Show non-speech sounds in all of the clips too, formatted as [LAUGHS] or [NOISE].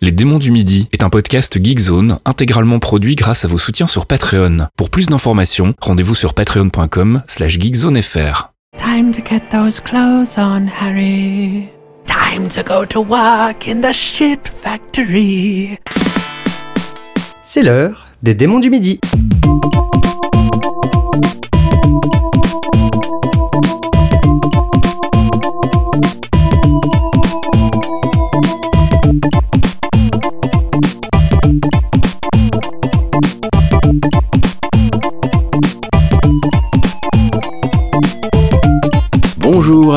Les démons du midi est un podcast Geekzone intégralement produit grâce à vos soutiens sur Patreon. Pour plus d'informations, rendez-vous sur patreon.com slash geekzonefr. Time to get those clothes on, Harry. Time to go to work in the shit factory. C'est l'heure des démons du midi.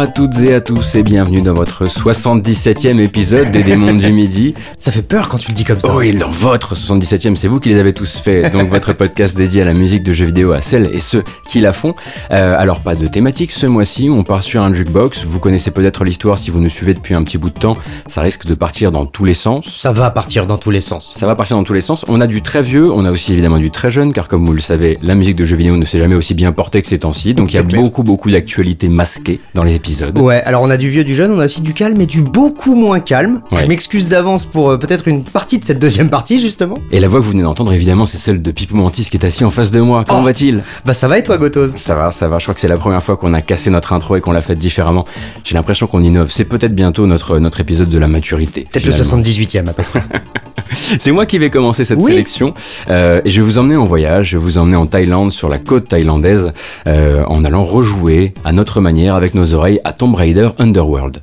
À toutes et à tous et bienvenue dans votre 77e épisode des démons du midi. Ça fait peur quand tu le dis comme ça. Oui, dans votre 77e, c'est vous qui les avez tous faits. Donc votre podcast dédié à la musique de jeux vidéo à celles et ceux qui la font. Euh, alors pas de thématique ce mois-ci, on part sur un jukebox. Vous connaissez peut-être l'histoire si vous nous suivez depuis un petit bout de temps. Ça risque de partir dans tous les sens. Ça va partir dans tous les sens. Ça va partir dans tous les sens. On a du très vieux, on a aussi évidemment du très jeune, car comme vous le savez, la musique de jeux vidéo ne s'est jamais aussi bien portée que ces temps-ci. Donc il y a clair. beaucoup beaucoup d'actualités masquées dans les épisodes. Ouais, alors on a du vieux, du jeune, on a aussi du calme et du beaucoup moins calme. Ouais. Je m'excuse d'avance pour euh, peut-être une partie de cette deuxième partie justement. Et la voix que vous venez d'entendre, évidemment, c'est celle de Pipe Mantis qui est assis en face de moi. Comment Oh. va-t-il? Bah ça va et toi Gotos Ça va, ça va. Je crois que c'est la première fois qu'on a cassé notre intro et qu'on l'a fait différemment. J'ai l'impression qu'on innove. C'est peut-être bientôt notre, notre épisode de la maturité. Peut-être le finalement. 78ème à peu près. [LAUGHS] C'est moi qui vais commencer cette Oui. sélection. Euh, et je vais vous emmener en voyage. Je vais vous emmener en Thaïlande, sur la côte thaïlandaise, euh, en allant rejouer à notre manière avec nos oreilles à Tomb Raider Underworld.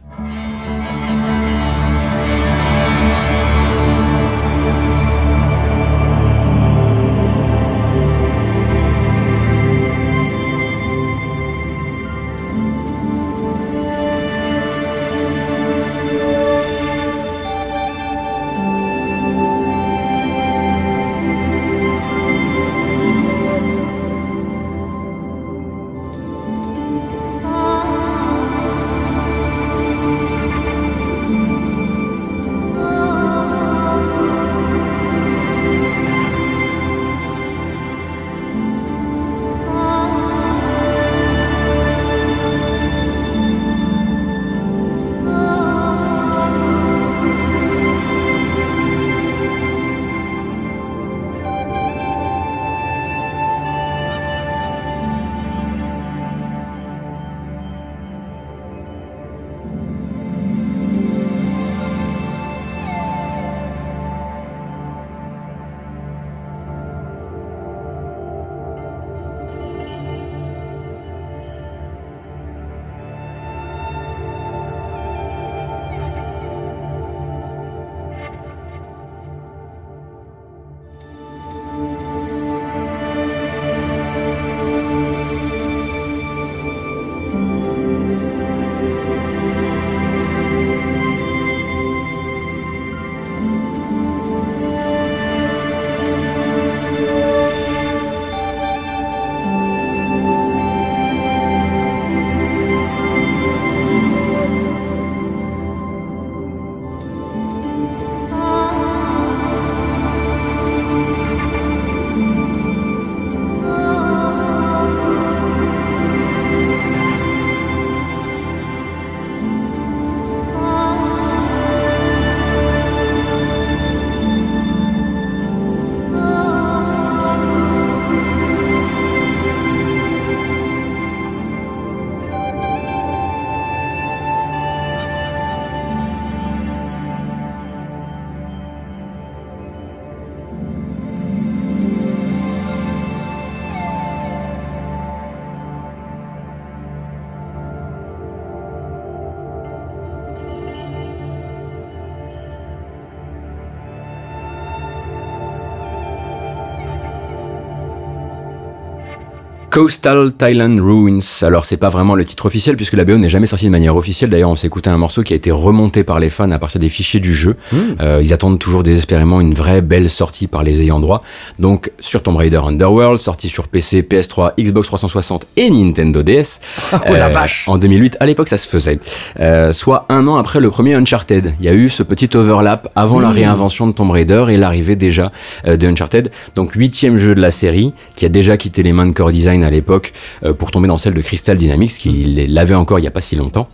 Coastal Thailand Ruins. Alors c'est pas vraiment le titre officiel puisque la BO n'est jamais sortie de manière officielle. D'ailleurs on s'est écouté un morceau qui a été remonté par les fans à partir des fichiers du jeu. Euh, ils attendent toujours désespérément une vraie belle sortie par les ayants droit. Donc sur Tomb Raider Underworld, sorti sur PC, PS3, Xbox 360 et Nintendo DS. [LAUGHS] Oh la vache En 2008, à l'époque ça se faisait. Euh, soit un an après le premier Uncharted. Il y a eu ce petit overlap avant la réinvention de Tomb Raider et l'arrivée déjà euh, de Uncharted. Donc huitième jeu de la série qui a déjà quitté les mains de Core Design à l'époque euh, pour tomber dans celle de Crystal Dynamics qui l'avait encore il y a pas si longtemps.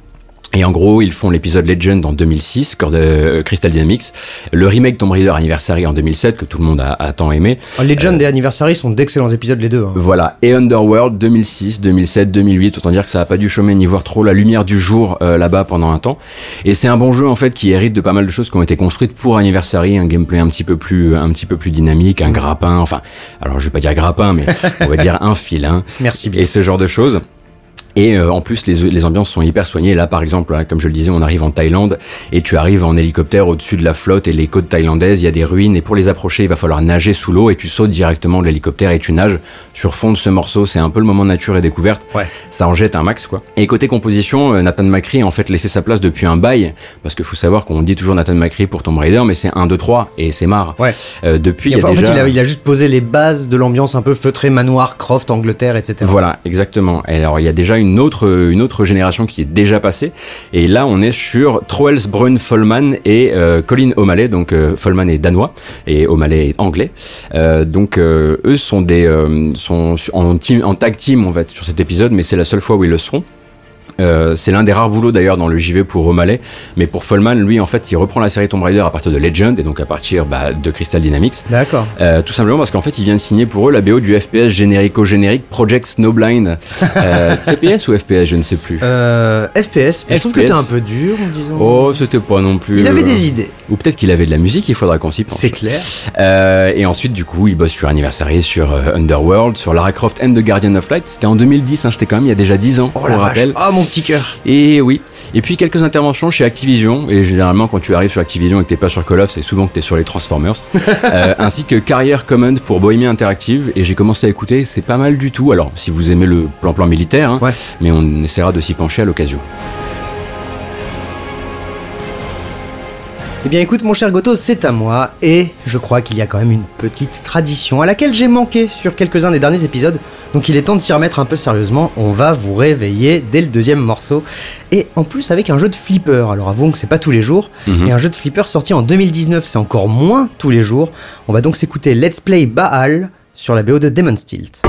Et en gros, ils font l'épisode Legend en 2006, Core de- euh, Crystal Dynamics, le remake Tomb Raider Anniversary en 2007 que tout le monde a, a tant aimé. Legend et Anniversary sont d'excellents épisodes les deux. hein. Voilà, et Underworld 2006, 2007, 2008, autant dire que ça a pas dû chômer ni voir trop la lumière du jour euh, là-bas pendant un temps. Et c'est un bon jeu en fait qui hérite de pas mal de choses qui ont été construites pour Anniversary, un gameplay un petit peu plus un petit peu plus dynamique, un grappin, enfin, alors je vais pas dire grappin mais [LAUGHS] on va dire un fil hein, Merci bien. et ce genre de choses. Et euh, en plus, les, les ambiances sont hyper soignées. Là, par exemple, là, comme je le disais, on arrive en Thaïlande et tu arrives en hélicoptère au-dessus de la flotte et les côtes thaïlandaises. Il y a des ruines et pour les approcher, il va falloir nager sous l'eau et tu sautes directement de l'hélicoptère et tu nages sur fond de ce morceau. C'est un peu le moment nature et découverte. Ouais. Ça en jette un max, quoi. Et côté composition, euh, Nathan McCree a en fait laissé sa place depuis un bail parce qu'il faut savoir qu'on dit toujours Nathan McCree pour Tomb Raider, mais c'est 1, 2, 3 et c'est marre. Ouais. Euh, depuis, il y a Enfin, en déjà... fait, il a, il a juste posé les bases de l'ambiance un peu feutrée manoir, Croft, Angleterre, etc. Voilà, exactement. Et alors, il y a déjà une autre, une autre génération qui est déjà passée. Et là, on est sur Troels Brun Folman et euh, Colin O'Malley. Donc, euh, Folman est danois et O'Malley est anglais. Euh, donc, euh, eux sont des, sont en, team, tag team, on va sur cet épisode, mais c'est la seule fois où ils le seront. Euh, c'est l'un des rares boulots d'ailleurs dans le JV pour O'Malley, mais pour Folman, lui en fait, il reprend la série Tomb Raider à partir de Legend et donc à partir bah, de Crystal Dynamics. D'accord. Euh, tout simplement parce qu'en fait, il vient de signer pour eux la BO du FPS générico-générique Project Snowblind. [LAUGHS] Euh, TPS ou FPS, je ne sais plus. Euh, FPS, mais je trouve que FPS. t'es un peu dur en disant. Oh, c'était pas non plus. il avait des idées, Ou peut-être qu'il avait de la musique, il faudra qu'on s'y pense. c'est clair. Euh, et ensuite, du coup, il bosse sur Anniversary, sur euh, Underworld, sur Lara Croft and the Guardian of Light. C'était en 2010, hein, c'était quand même il y a déjà 10 ans, Oh on la le rappelle. Ah mon petit cœur. Et oui. Et puis quelques interventions chez Activision. Et généralement, quand tu arrives sur Activision et que t'es pas sur Call of, c'est souvent que t'es sur les Transformers. [LAUGHS] Euh, ainsi que Carrière Command pour Bohemia Interactive. Et j'ai commencé à écouter, c'est pas mal du tout. Alors, si vous aimez le plan-plan militaire, hein, Ouais. mais on essaiera de s'y pencher à l'occasion. Eh bien écoute mon cher Goto, c'est à moi, et je crois qu'il y a quand même une petite tradition à laquelle j'ai manqué sur quelques-uns des derniers épisodes, donc il est temps de s'y remettre un peu sérieusement, on va vous réveiller dès le deuxième morceau, et en plus avec un jeu de flipper, alors avouons que c'est pas tous les jours, Mhm. et un jeu de flipper sorti en 2019, c'est encore moins tous les jours, on va donc s'écouter Let's Play Baal sur la BO de Demon's Tilt.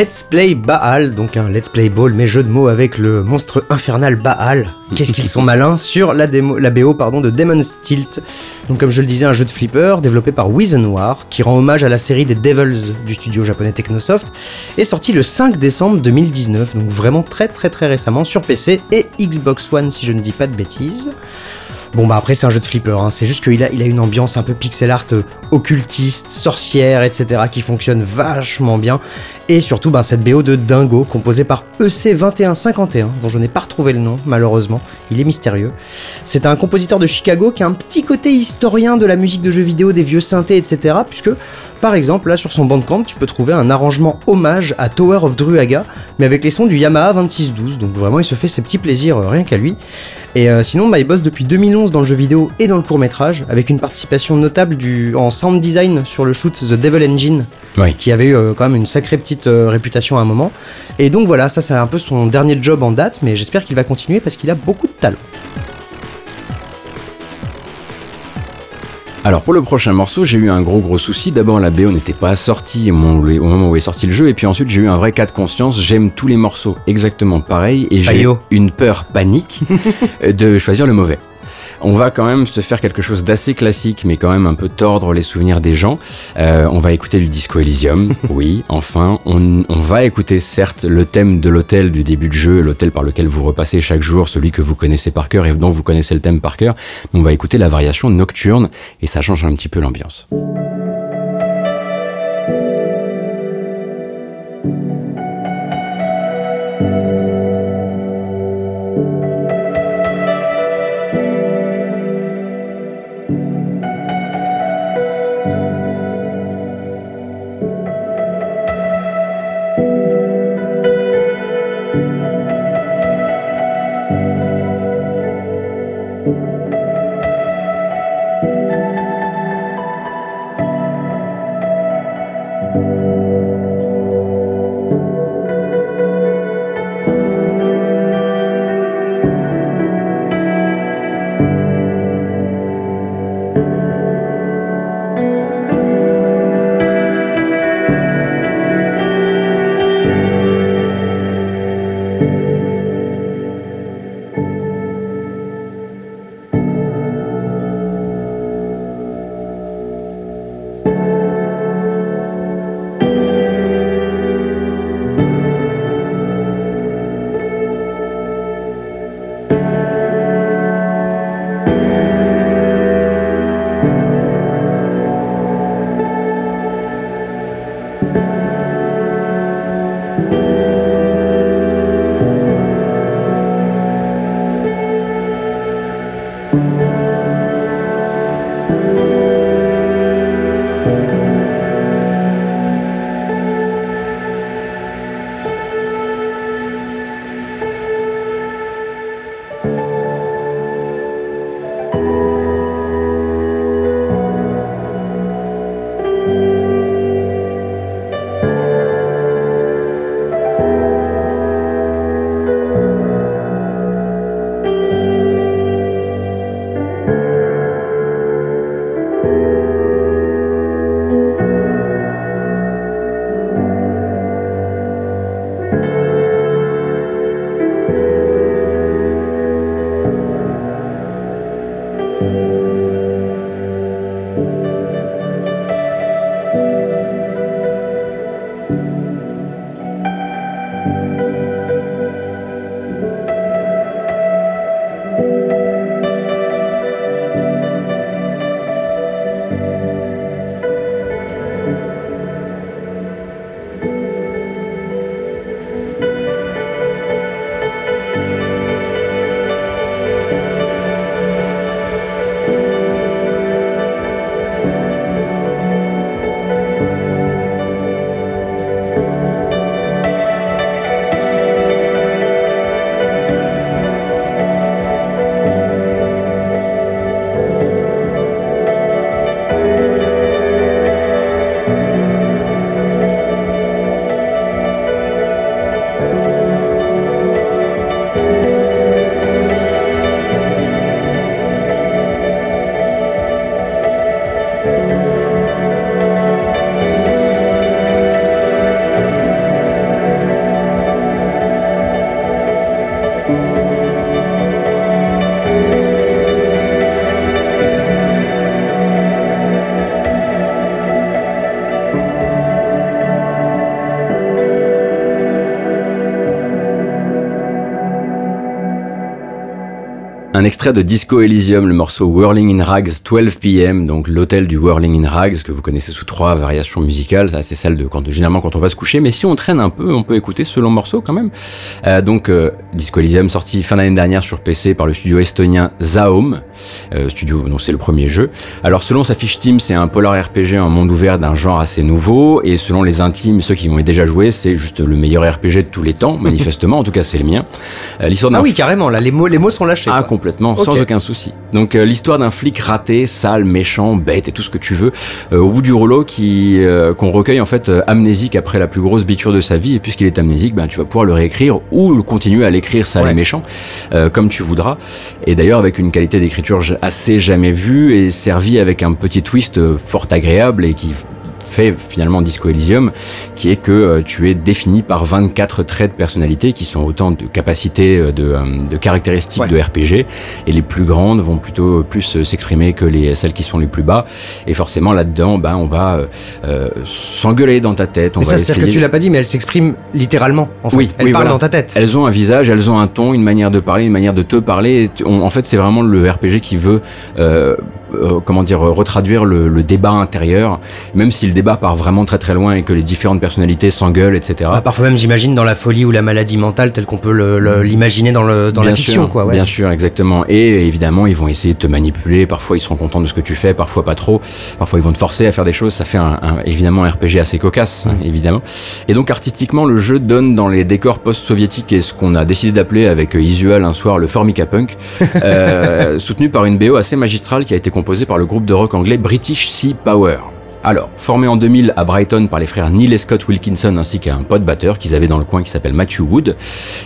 Let's Play Baal, donc un Let's Play Ball, mais jeu de mots avec le monstre infernal Baal. Qu'est-ce qu'ils sont malins sur la, BO de Demon's Tilt. Donc comme je le disais, un jeu de flipper développé par Wizenwar, qui rend hommage à la série des Devils du studio japonais Technosoft, est sorti le 5 décembre 2019, donc vraiment très très très récemment sur PC et Xbox One si je ne dis pas de bêtises. Bon bah après c'est un jeu de flipper, hein. c'est juste qu'il a, il a une ambiance un peu pixel art euh, occultiste, sorcière, etc. qui fonctionne vachement bien. Et surtout bah, cette BO de Dingo composée par E EC2151 dont je n'ai pas retrouvé le nom malheureusement, il est mystérieux. C'est un compositeur de Chicago qui a un petit côté historien de la musique de jeux vidéo, des vieux synthés, etc. Puisque par exemple là sur son bandcamp tu peux trouver un arrangement hommage à Tower of Druaga mais avec les sons du Yamaha 2612 donc vraiment il se fait ses petits plaisirs euh, rien qu'à lui. Et euh, sinon, bah, il bosse depuis 2011 dans le jeu vidéo et dans le court métrage, avec une participation notable du, en sound design sur le shoot The Devil Engine, Oui. qui avait eu euh, quand même une sacrée petite réputation à un moment. Et donc voilà, ça c'est un peu son dernier job en date, mais j'espère qu'il va continuer parce qu'il a beaucoup de talent. Alors pour le prochain morceau, j'ai eu un gros gros souci. D'abord, la BO n'était pas sortie au moment où est sorti le jeu, et puis ensuite j'ai eu un vrai cas de conscience. J'aime tous les morceaux exactement pareil, et j'ai une peur panique [LAUGHS] de choisir le mauvais. On va quand même se faire quelque chose d'assez classique, mais quand même un peu tordre les souvenirs des gens. Euh, on va écouter du Disco Elysium, [LAUGHS] oui, enfin. On, on va écouter certes le thème de l'hôtel du début de jeu, l'hôtel par lequel vous repassez chaque jour, celui que vous connaissez par cœur et dont vous connaissez le thème par cœur. Mais on va écouter la variation nocturne et ça change un petit peu l'ambiance. Un extrait de Disco Elysium, le morceau Whirling in Rags 12 PM, donc l'hôtel du Whirling in Rags que vous connaissez sous trois variations musicales. Ça, c'est celle de quand généralement quand on va se coucher. Mais si on traîne un peu, on peut écouter ce long morceau quand même. Euh, donc euh, Disco Elysium sorti fin d'année dernière sur PC par le studio estonien Zaom, studio dont c'est le premier jeu. Alors selon sa fiche Steam, c'est un polar RPG en monde ouvert d'un genre assez nouveau. Et selon les intimes, ceux qui vont y déjà joué, c'est juste le meilleur RPG de tous les temps, [LAUGHS] manifestement. en tout cas, c'est le mien. Euh, l'histoire ah oui, carrément. Là, les mots, les mots sont lâchés. Ah complètement, sans aucun souci. Donc euh, l'histoire d'un flic raté, sale, méchant, bête et tout ce que tu veux, euh, au bout du rouleau qui euh, qu'on recueille en fait amnésique après la plus grosse biture de sa vie et puisqu'il est amnésique, ben tu vas pouvoir le réécrire ou continuer à l'écrire sale et méchant comme tu voudras. Et d'ailleurs avec une qualité d'écriture assez jamais vue et servi avec un petit twist fort agréable et qui fait finalement Disco Elysium, qui est que euh, tu es défini par 24 traits de personnalité qui sont autant de capacités, euh, de, euh, de caractéristiques de RPG, et les plus grandes vont plutôt plus s'exprimer que les celles qui sont les plus bas. Et forcément là-dedans, ben on va euh, s'engueuler dans ta tête. On mais va ça, c'est-à-dire que tu l'as pas dit, mais elles s'expriment littéralement. En fait. Oui, elles parlent dans ta tête. Elles ont un visage, elles ont un ton, une manière de parler, une manière de te parler. en fait, c'est vraiment le RPG qui veut euh, euh, comment dire, retraduire le, le, débat intérieur, même si le débat part vraiment très très loin et que les différentes personnalités s'engueulent, etc. Bah, parfois même, j'imagine, dans la folie ou la maladie mentale, telle qu'on peut l'imaginer dans, le, dans la fiction, quoi. Ouais. Bien sûr, exactement. Et évidemment, ils vont essayer de te manipuler. Parfois, ils seront contents de ce que tu fais, parfois pas trop. Parfois, ils vont te forcer à faire des choses. Ça fait un, un évidemment un RPG assez cocasse, mmh. évidemment. Et donc, artistiquement, le jeu donne dans les décors post-soviétiques et ce qu'on a décidé d'appeler avec Isual un soir le Formica Punk, [LAUGHS] euh, soutenu par une BO assez magistrale qui a été composé par le groupe de rock anglais British Sea Power. Alors, formé en 2000 à Brighton par les frères Neil et Scott Wilkinson ainsi qu'un pote batteur qu'ils avaient dans le coin qui s'appelle Matthew Wood.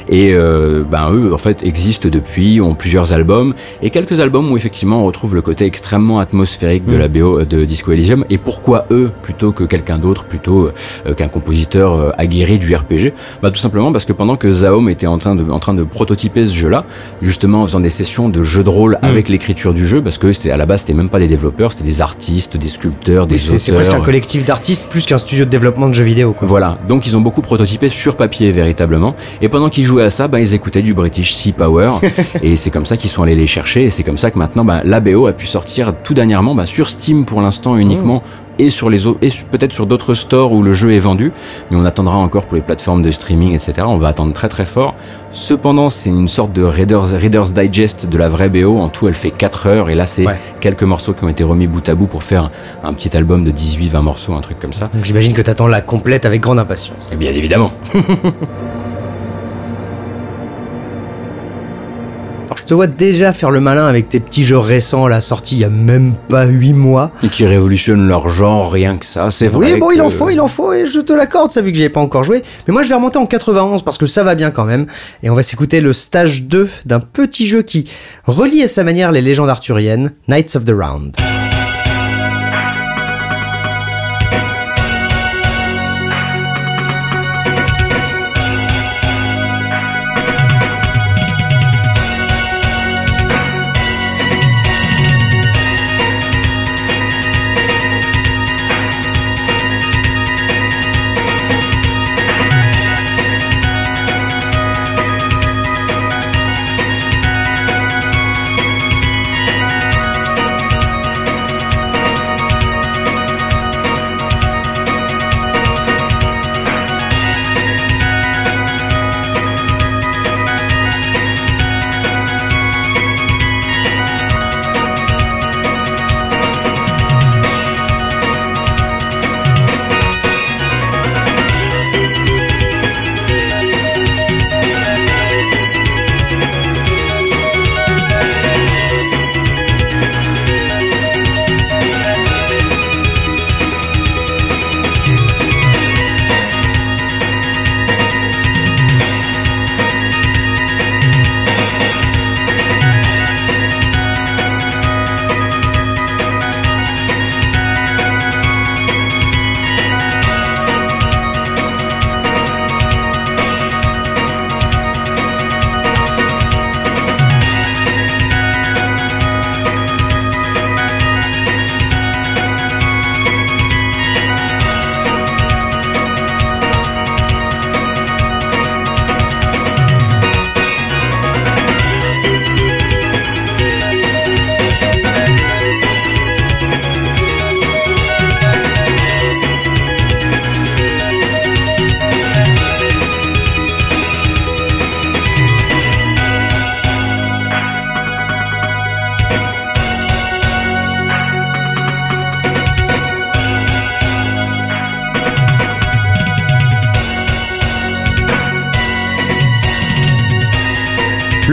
Et euh, ben eux, en fait, existent depuis, ont plusieurs albums et quelques albums où effectivement on retrouve le côté extrêmement atmosphérique de la BO de Disco Elysium. Et pourquoi eux plutôt que quelqu'un d'autre, plutôt euh, qu'un compositeur euh, aguerri du RPG Bah tout simplement parce que pendant que Zaom était en train de, en train de prototyper ce jeu-là, justement en faisant des sessions de jeux de rôle mm. avec l'écriture du jeu, parce que c'était à la base c'était même pas des développeurs, c'était des artistes, des sculpteurs, des c'est presque un collectif d'artistes plus qu'un studio de développement de jeux vidéo. Quoi. Voilà, donc ils ont beaucoup prototypé sur papier véritablement. Et pendant qu'ils jouaient à ça, bah, ils écoutaient du British Sea Power. [LAUGHS] et c'est comme ça qu'ils sont allés les chercher. Et c'est comme ça que maintenant, bah, l'ABO a pu sortir tout dernièrement bah, sur Steam pour l'instant uniquement et sur les autres, et peut-être sur d'autres stores où le jeu est vendu, mais on attendra encore pour les plateformes de streaming, etc. On va attendre très très fort. Cependant, c'est une sorte de Reader's, Reader's Digest de la vraie BO. En tout, elle fait 4 heures, et là, c'est quelques morceaux qui ont été remis bout à bout pour faire un petit album de 18-20 morceaux, un truc comme ça. Donc j'imagine que t'attends la complète avec grande impatience. Et bien évidemment. [LAUGHS] te vois déjà faire le malin avec tes petits jeux récents, la sortie il y a même pas 8 mois. Et qui révolutionnent leur genre, rien que ça, c'est vrai. Oui, bon, il en faut, il en faut, et je te l'accorde, ça vu que j'y ai pas encore joué. Mais moi je vais remonter en 91 parce que ça va bien quand même. Et on va s'écouter le stage 2 d'un petit jeu qui relie à sa manière les légendes arthuriennes, Knights of the Round.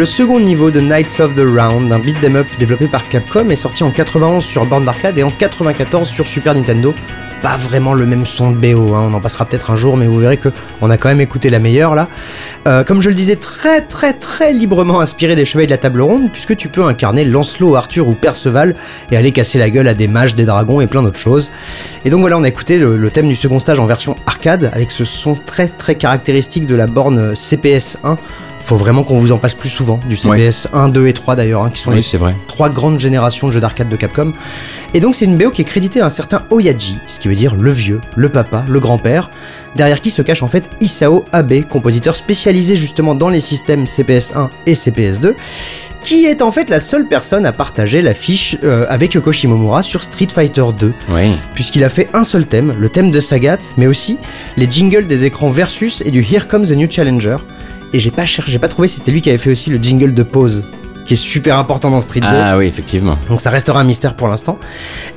Le second niveau de Knights of the Round, un beat'em up développé par Capcom, est sorti en 91 sur borne d'arcade et en 94 sur Super Nintendo. Pas vraiment le même son de BO, hein, on en passera peut-être un jour, mais vous verrez que on a quand même écouté la meilleure là. Euh, comme je le disais, très très très librement inspiré des Chevaliers de la Table Ronde, puisque tu peux incarner Lancelot, Arthur ou Perceval et aller casser la gueule à des mages, des dragons et plein d'autres choses. Et donc voilà, on a écouté le, le thème du second stage en version arcade, avec ce son très très caractéristique de la borne CPS 1. Faut vraiment qu'on vous en passe plus souvent, du CPS 1, 2 et 3 d'ailleurs, hein, qui sont les Oui, vrai. trois grandes générations de jeux d'arcade de Capcom. Et donc c'est une BO qui est créditée à un certain Oyaji, ce qui veut dire le vieux, le papa, le grand-père, derrière qui se cache en fait Isao Abe, compositeur spécialisé justement dans les systèmes CPS1 et CPS2, qui est en fait la seule personne à partager l'affiche euh, avec Yoko Shimomura sur Street Fighter 2 Oui. puisqu'il a fait un seul thème, le thème de Sagat, mais aussi les jingles des écrans Versus et du Here Comes the New Challenger. Et j'ai pas cherché, j'ai pas trouvé si c'était lui qui avait fait aussi le jingle de pause, qui est super important dans Street 2. Ah oui, effectivement. Donc ça restera un mystère pour l'instant.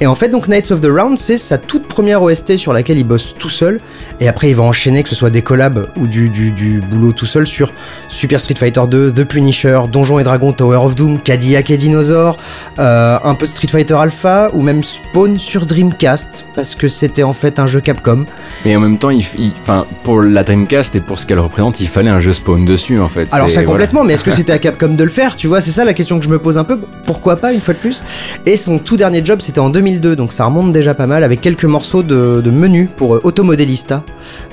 Et en fait, donc Knights of the Round, c'est sa toute première OST sur laquelle il bosse tout seul. Et après, il va enchaîner, que ce soit des collabs ou du, du, du boulot tout seul sur Super Street Fighter 2, The Punisher, Donjons et Dragons, Tower of Doom, Cadillac et Dinosaur, euh, un peu de Street Fighter Alpha ou même Spawn sur Dreamcast, parce que c'était en fait un jeu Capcom. Et en même temps, il, pour la Dreamcast et pour ce qu'elle représente, il fallait un jeu spawn dessus en fait. Alors C'est- ça voilà. complètement, mais est-ce que [LAUGHS] c'était à Capcom de le faire Tu vois, c'est ça la question que je me pose un peu. Pourquoi pas une fois de plus Et son tout dernier job, c'était en 2002, donc ça remonte déjà pas mal, avec quelques morceaux de, menu pour euh, Automodelista.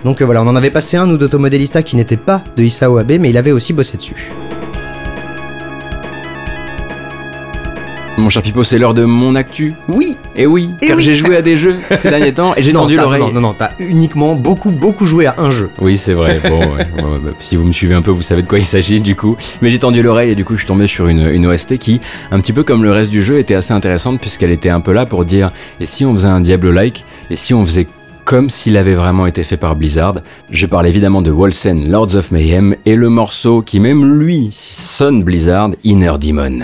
Donc euh, voilà, on en avait passé un, nous, d'Automodelista, qui n'était pas de Isao Abe, mais il avait aussi bossé dessus. Mon cher Pipo, c'est l'heure de mon actu. Oui Et oui, Eh car oui. j'ai joué à des jeux ces derniers temps et j'ai [LAUGHS] tendu l'oreille. Non, non, non, t'as uniquement beaucoup, beaucoup joué à un jeu. Oui, c'est vrai. [LAUGHS] Bon, ouais, ouais, bah, si vous me suivez un peu, vous savez de quoi il s'agit du coup. Mais j'ai tendu l'oreille et du coup, je suis tombé sur une, une OST qui, un petit peu comme le reste du jeu, était assez intéressante puisqu'elle était un peu là pour dire et si on faisait un Diablo-like et si on faisait comme s'il avait vraiment été fait par Blizzard? Je parle évidemment de Wolsen, Lords of Mayhem et le morceau qui même lui sonne Blizzard, Inner Demon.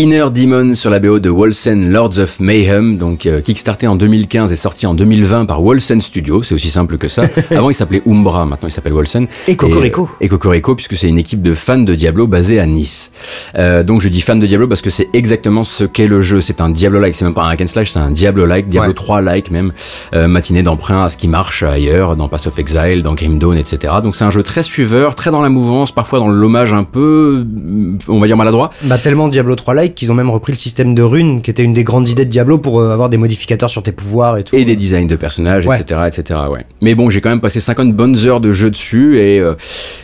Inner Demon sur la BO de Wolsen Lords of Mayhem, donc euh, kickstarté en 2015 et sorti en 2020 par Wolsen Studio, c'est aussi simple que ça. [LAUGHS] Avant il s'appelait Umbra, maintenant il s'appelle Wolsen. Et Cocorico. Et, et Cocorico puisque c'est une équipe de fans de Diablo basée à Nice. Euh, donc je dis fan de Diablo parce que c'est exactement ce qu'est le jeu, c'est un Diablo-like, c'est même pas un hack and slash, c'est un Diablo-like, Diablo Ouais. 3-like même, euh, matinée d'emprunt à ce qui marche ailleurs, dans Pass of Exile, dans Grim Dawn, etc. Donc c'est un jeu très suiveur, très dans la mouvance, parfois dans l'hommage un peu, euh, on va dire maladroit, Bah tellement Diablo 3 qu'ils ont même repris le système de runes qui était une des grandes idées de Diablo pour euh, avoir des modificateurs sur tes pouvoirs et tout. et des designs de personnages, Ouais. etc., etc. Ouais. Mais bon, j'ai quand même passé 50 bonnes heures de jeu dessus et euh,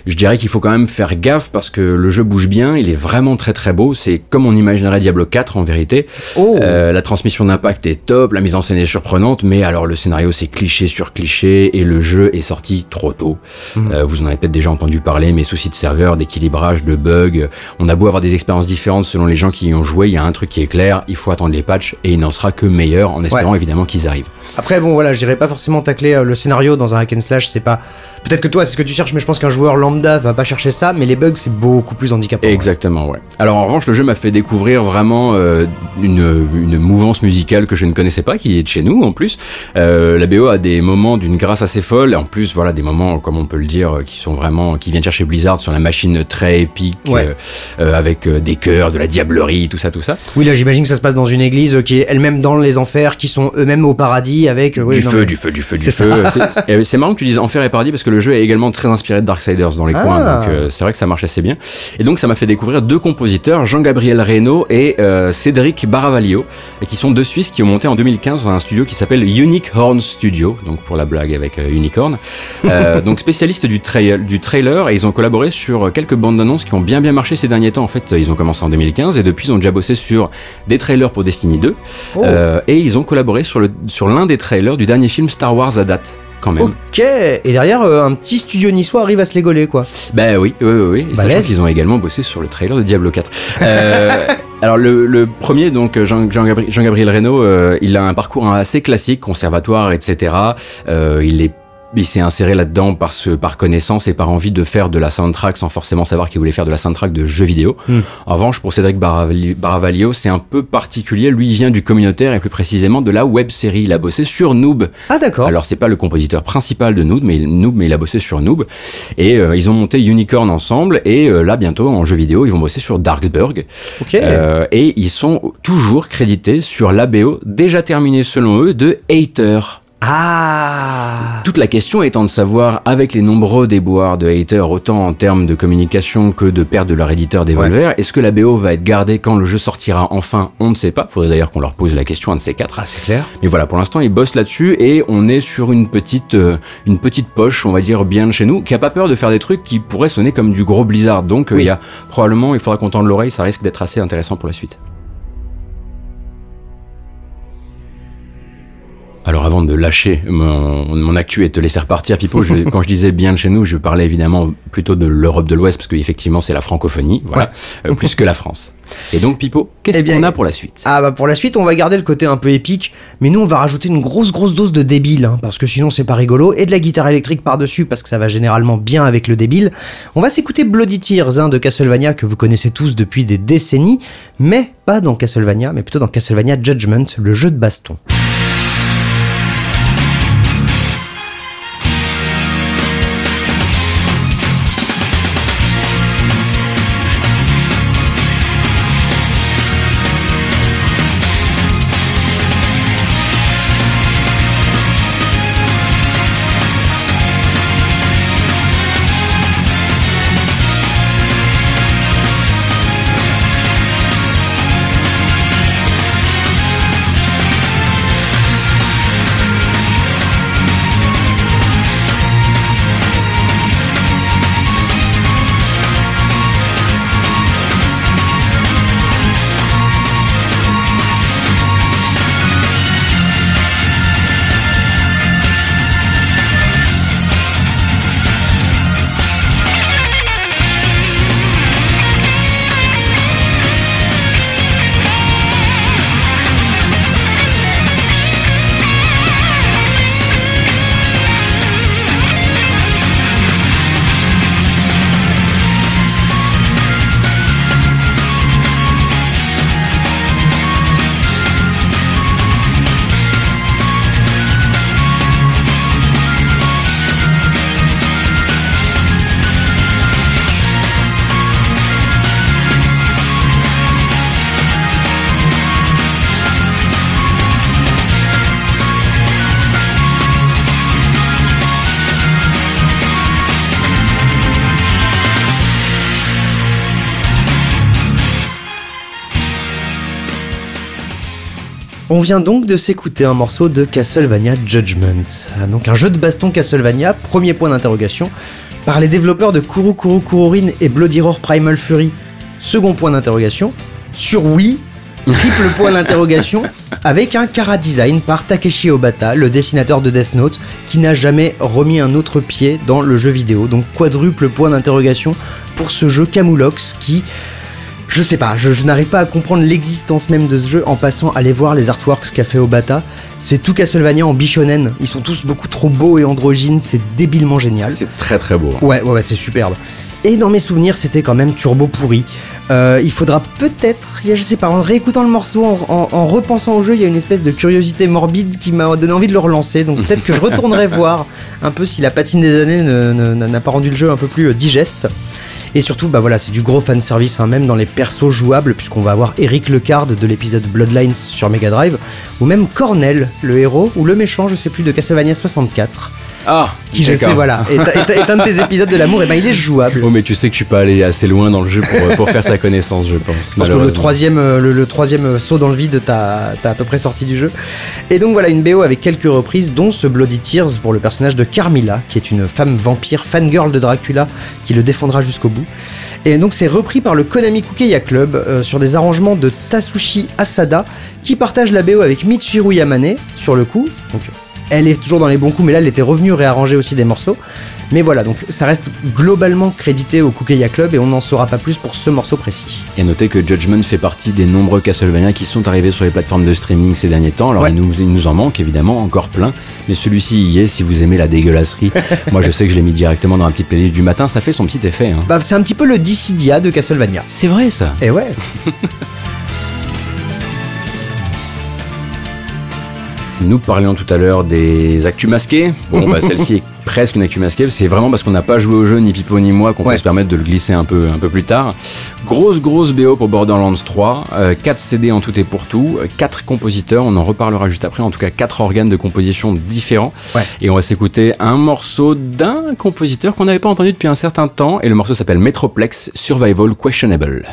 je dirais qu'il faut quand même faire gaffe parce que le jeu bouge bien, il est vraiment très très beau. C'est comme on imaginerait Diablo 4 en vérité. Oh Euh, la transmission d'impact est top, la mise en scène est surprenante, mais alors le scénario c'est cliché sur cliché et le jeu est sorti trop tôt. Mhm. Vous en avez peut-être déjà entendu parler, mais soucis de serveur, d'équilibrage, de bugs. On a beau avoir des expériences différentes selon les gens qui y ont joué, il y a un truc qui est clair, il faut attendre les patchs et il n'en sera que meilleur en espérant évidemment qu'ils arrivent. Après bon voilà, j'irai pas forcément tacler euh, le scénario dans un hack and slash, c'est pas peut-être que toi c'est ce que tu cherches mais je pense qu'un joueur lambda va pas chercher ça, mais les bugs c'est beaucoup plus handicapant. Exactement, ouais. Alors en revanche, le jeu m'a fait découvrir vraiment euh, une, une mouvance musicale que je ne connaissais pas, qui est de chez nous en plus. Euh, la BO a des moments d'une grâce assez folle, et en plus voilà des moments, comme on peut le dire, qui sont vraiment, qui viennent chercher Blizzard sur la machine très épique, Ouais. euh, avec des chœurs, de la diablerie, tout ça, tout ça. Oui là j'imagine que ça se passe dans une église qui est elle-même dans les enfers, qui sont eux-mêmes au paradis avec oui, du, non, feu, mais- du feu, du feu, du feu, c'est marrant que tu dises Enfer et Paradis parce que le jeu est également très inspiré de Darksiders dans les Ah. coins, donc euh, c'est vrai que ça marche assez bien. Et donc ça m'a fait découvrir deux compositeurs, Jean-Gabriel Reynaud et euh, Cédric Baravaglio, qui sont deux Suisses qui ont monté en 2015 dans un studio qui s'appelle Unique Horn Studio, donc pour la blague avec euh, Unicorn. [LAUGHS] Donc spécialiste du, trail, du trailer, et ils ont collaboré sur quelques bandes d'annonces qui ont bien bien marché ces derniers temps. En fait, ils ont commencé en 2015 et depuis ils ont déjà bossé sur des trailers pour Destiny 2. Oh. Euh, et ils ont collaboré sur le sur l'un des trailers du dernier film Star Wars à date quand même. Ok, et derrière euh, un petit studio niçois arrive à se les gauler quoi. Ben oui, oui, oui, oui. Sachant qu'ils ont également bossé sur le trailer de Diablo 4. Euh, [LAUGHS] alors le, le premier, donc Jean- Jean-Gabriel Jean Gabriel Reynaud, euh, il a un parcours assez classique, conservatoire, etc. Euh, il est il s'est inséré là-dedans par, ce, par connaissance et par envie de faire de la soundtrack sans forcément savoir qu'il voulait faire de la soundtrack de jeux vidéo. Hmm. En revanche, pour Cédric Baravali- Baravaglio, c'est un peu particulier. Lui, il vient du communautaire et plus précisément de la web série. Il a bossé sur Noob, Ah d'accord. alors c'est pas le compositeur principal de Noob, mais Noob, mais il a bossé sur Noob. Et euh, ils ont monté Unicorn ensemble. Et euh, là bientôt en jeu vidéo, ils vont bosser sur Darksburg. Ok. Euh, et ils sont toujours crédités sur l'ABO déjà terminée selon eux de Hater. Ah. Toute la question étant de savoir, avec les nombreux déboires de Hater, autant en termes de communication que de perte de leur éditeur Devolver, est-ce que la BO va être gardée quand le jeu sortira enfin? On ne sait pas. Faudrait d'ailleurs qu'on leur pose la question, un de ces quatre. Ah c'est clair. Mais voilà, pour l'instant, ils bossent là-dessus et on est sur une petite, euh, une petite poche, on va dire bien de chez nous, qui a pas peur de faire des trucs qui pourraient sonner comme du gros Blizzard. Donc, euh, il Oui. y a probablement, il faudra qu'on tende l'oreille, ça risque d'être assez intéressant pour la suite. Alors avant de lâcher mon, mon actu et de te laisser repartir, Pipo, je- [LAUGHS] quand je disais bien de chez nous, je parlais évidemment plutôt de l'Europe de l'Ouest, parce qu'effectivement c'est la francophonie, voilà, euh, plus que la France. Et donc Pipo, qu'est-ce Eh qu'on a pour la suite? Ah bah pour la suite on va garder le côté un peu épique, mais nous on va rajouter une grosse grosse dose de débile, hein, parce que sinon c'est pas rigolo, et de la guitare électrique par-dessus, parce que ça va généralement bien avec le débile. On va s'écouter Bloody Tears hein, de Castlevania que vous connaissez tous depuis des décennies, mais pas dans Castlevania, mais plutôt dans Castlevania Judgment, le jeu de baston. On vient donc de s'écouter un morceau de Castlevania Judgment. Ah, Donc un jeu de baston Castlevania, premier point d'interrogation, par les développeurs de Kuru Kuru Kururin et Bloody Roar Primal Fury, second point d'interrogation, sur Wii, triple point [LAUGHS] d'interrogation, avec un Kara Design par Takeshi Obata, le dessinateur de Death Note, qui n'a jamais remis un autre pied dans le jeu vidéo. Donc quadruple point d'interrogation pour ce jeu Camulox qui... Je sais pas, je, je n'arrive pas à comprendre l'existence même de ce jeu en passant à aller voir les artworks qu'a fait Obata. C'est tout Castlevania en bichonen. Ils sont tous beaucoup trop beaux et androgynes, c'est débilement génial. C'est très très beau. Ouais, ouais, ouais, c'est superbe. Et dans mes souvenirs, c'était quand même turbo pourri. Euh, il faudra peut-être, je sais pas, en réécoutant le morceau, en, en- en repensant au jeu, il y a une espèce de curiosité morbide qui m'a donné envie de le relancer. Donc peut-être que je retournerai [LAUGHS] voir un peu si la patine des années n'a pas rendu le jeu un peu plus euh, digeste. Et surtout, bah voilà, c'est du gros fanservice, hein, même dans les persos jouables, puisqu'on va avoir Eric Lecard de l'épisode Bloodlines sur Mega Drive, ou même Cornell, le héros, ou le méchant, je sais plus, de Castlevania 64, Ah qui je sais, voilà, est, est- est un de tes épisodes de l'amour, et ben il est jouable. Oh mais tu sais que je suis pas allé assez loin dans le jeu pour, pour faire sa connaissance, je pense. Que le troisième, euh, le, le troisième saut dans le vide, t'as t'as à peu près sorti du jeu. Et donc voilà, une BO avec quelques reprises, dont ce Bloody Tears pour le personnage de Carmilla, qui est une femme vampire, fangirl de Dracula, qui le défendra jusqu'au bout. Et donc c'est repris par le Konami Kukeya Club euh, sur des arrangements de Tasushi Asada, qui partage la BO avec Michiru Yamane sur le coup. Donc elle est toujours dans les bons coups, mais là elle était revenue réarranger aussi des morceaux. Mais voilà, donc ça reste globalement crédité au Kukeya Club et on n'en saura pas plus pour ce morceau précis. Et notez que Judgment fait partie des nombreux Castlevania qui sont arrivés sur les plateformes de streaming ces derniers temps. Alors Ouais. il, nous, il nous en manque évidemment encore plein, mais celui-ci y est si vous aimez la dégueulasserie. [LAUGHS] Moi je sais que je l'ai mis directement dans la petite playlist du matin, ça fait son petit effet. hein. Bah, c'est un petit peu le Dissidia de Castlevania. C'est vrai ça. Et ouais. [LAUGHS] Nous parlions tout à l'heure des actus masqués. Bon, bah, [LAUGHS] celle-ci est presque une actu masquée. C'est vraiment parce qu'on n'a pas joué au jeu, ni Pipo ni moi, qu'on Ouais. peut se permettre de le glisser un peu, un peu plus tard. Grosse, grosse BO pour Borderlands 3. 4 CD en tout et pour tout. 4 compositeurs. On en reparlera juste après. En tout cas, 4 organes de composition différents. Ouais. Et on va s'écouter un morceau d'un compositeur qu'on n'avait pas entendu depuis un certain temps. Et le morceau s'appelle Metroplex Survival Questionable.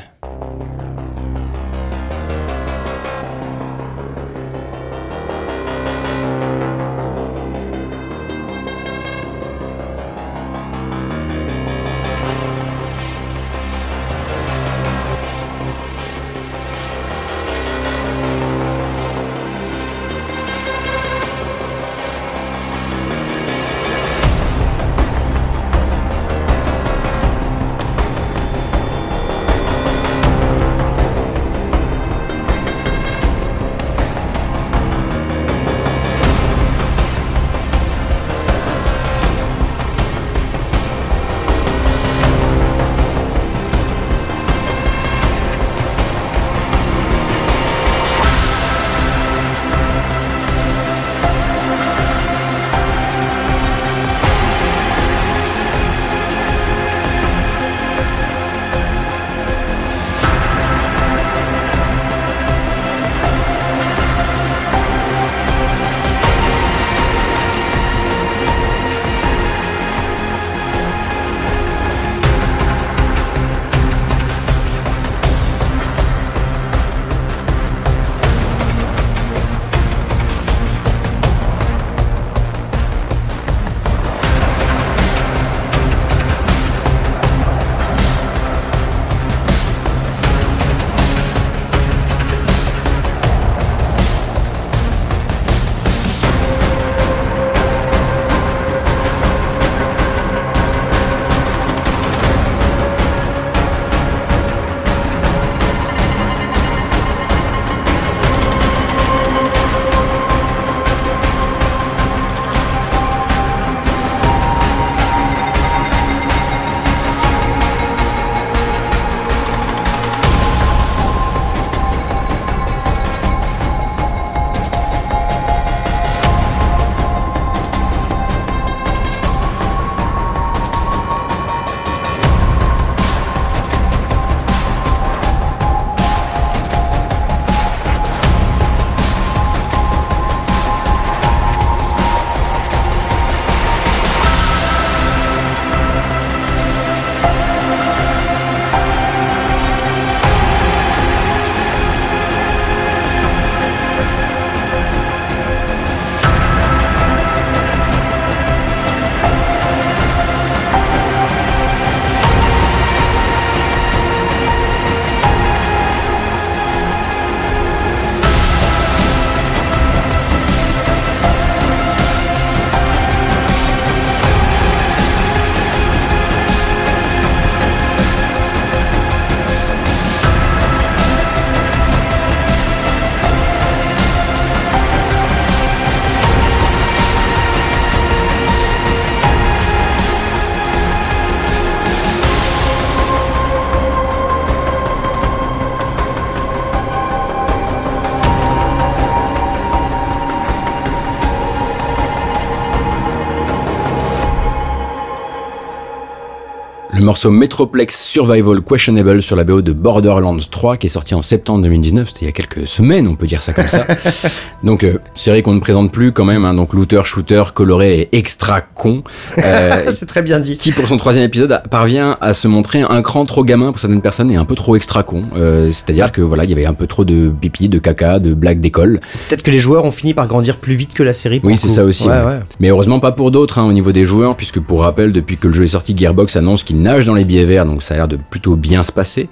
Le morceau Metroplex Survival Questionable sur la BO de Borderlands 3 qui est sorti en septembre 2019, c'était il y a quelques semaines, on peut dire ça comme ça. [LAUGHS] donc euh, série qu'on ne présente plus quand même, hein, donc looter, shooter, coloré et extra con. [LAUGHS] Euh, C'est très bien dit. qui pour son troisième épisode parvient à se montrer un cran trop gamin pour certaines personnes et un peu trop extra con. Euh, C'est-à-dire que voilà, il y avait un peu trop de pipi, de caca, de blagues d'école. Peut-être que les joueurs ont fini par grandir plus vite que la série. pour Oui, c'est ça aussi. Ouais, ouais. ouais. Mais heureusement pas pour d'autres hein, au niveau des joueurs, puisque pour rappel, depuis que le jeu est sorti, Gearbox annonce qu'il nage dans les billets verts, donc ça a l'air de plutôt bien se passer.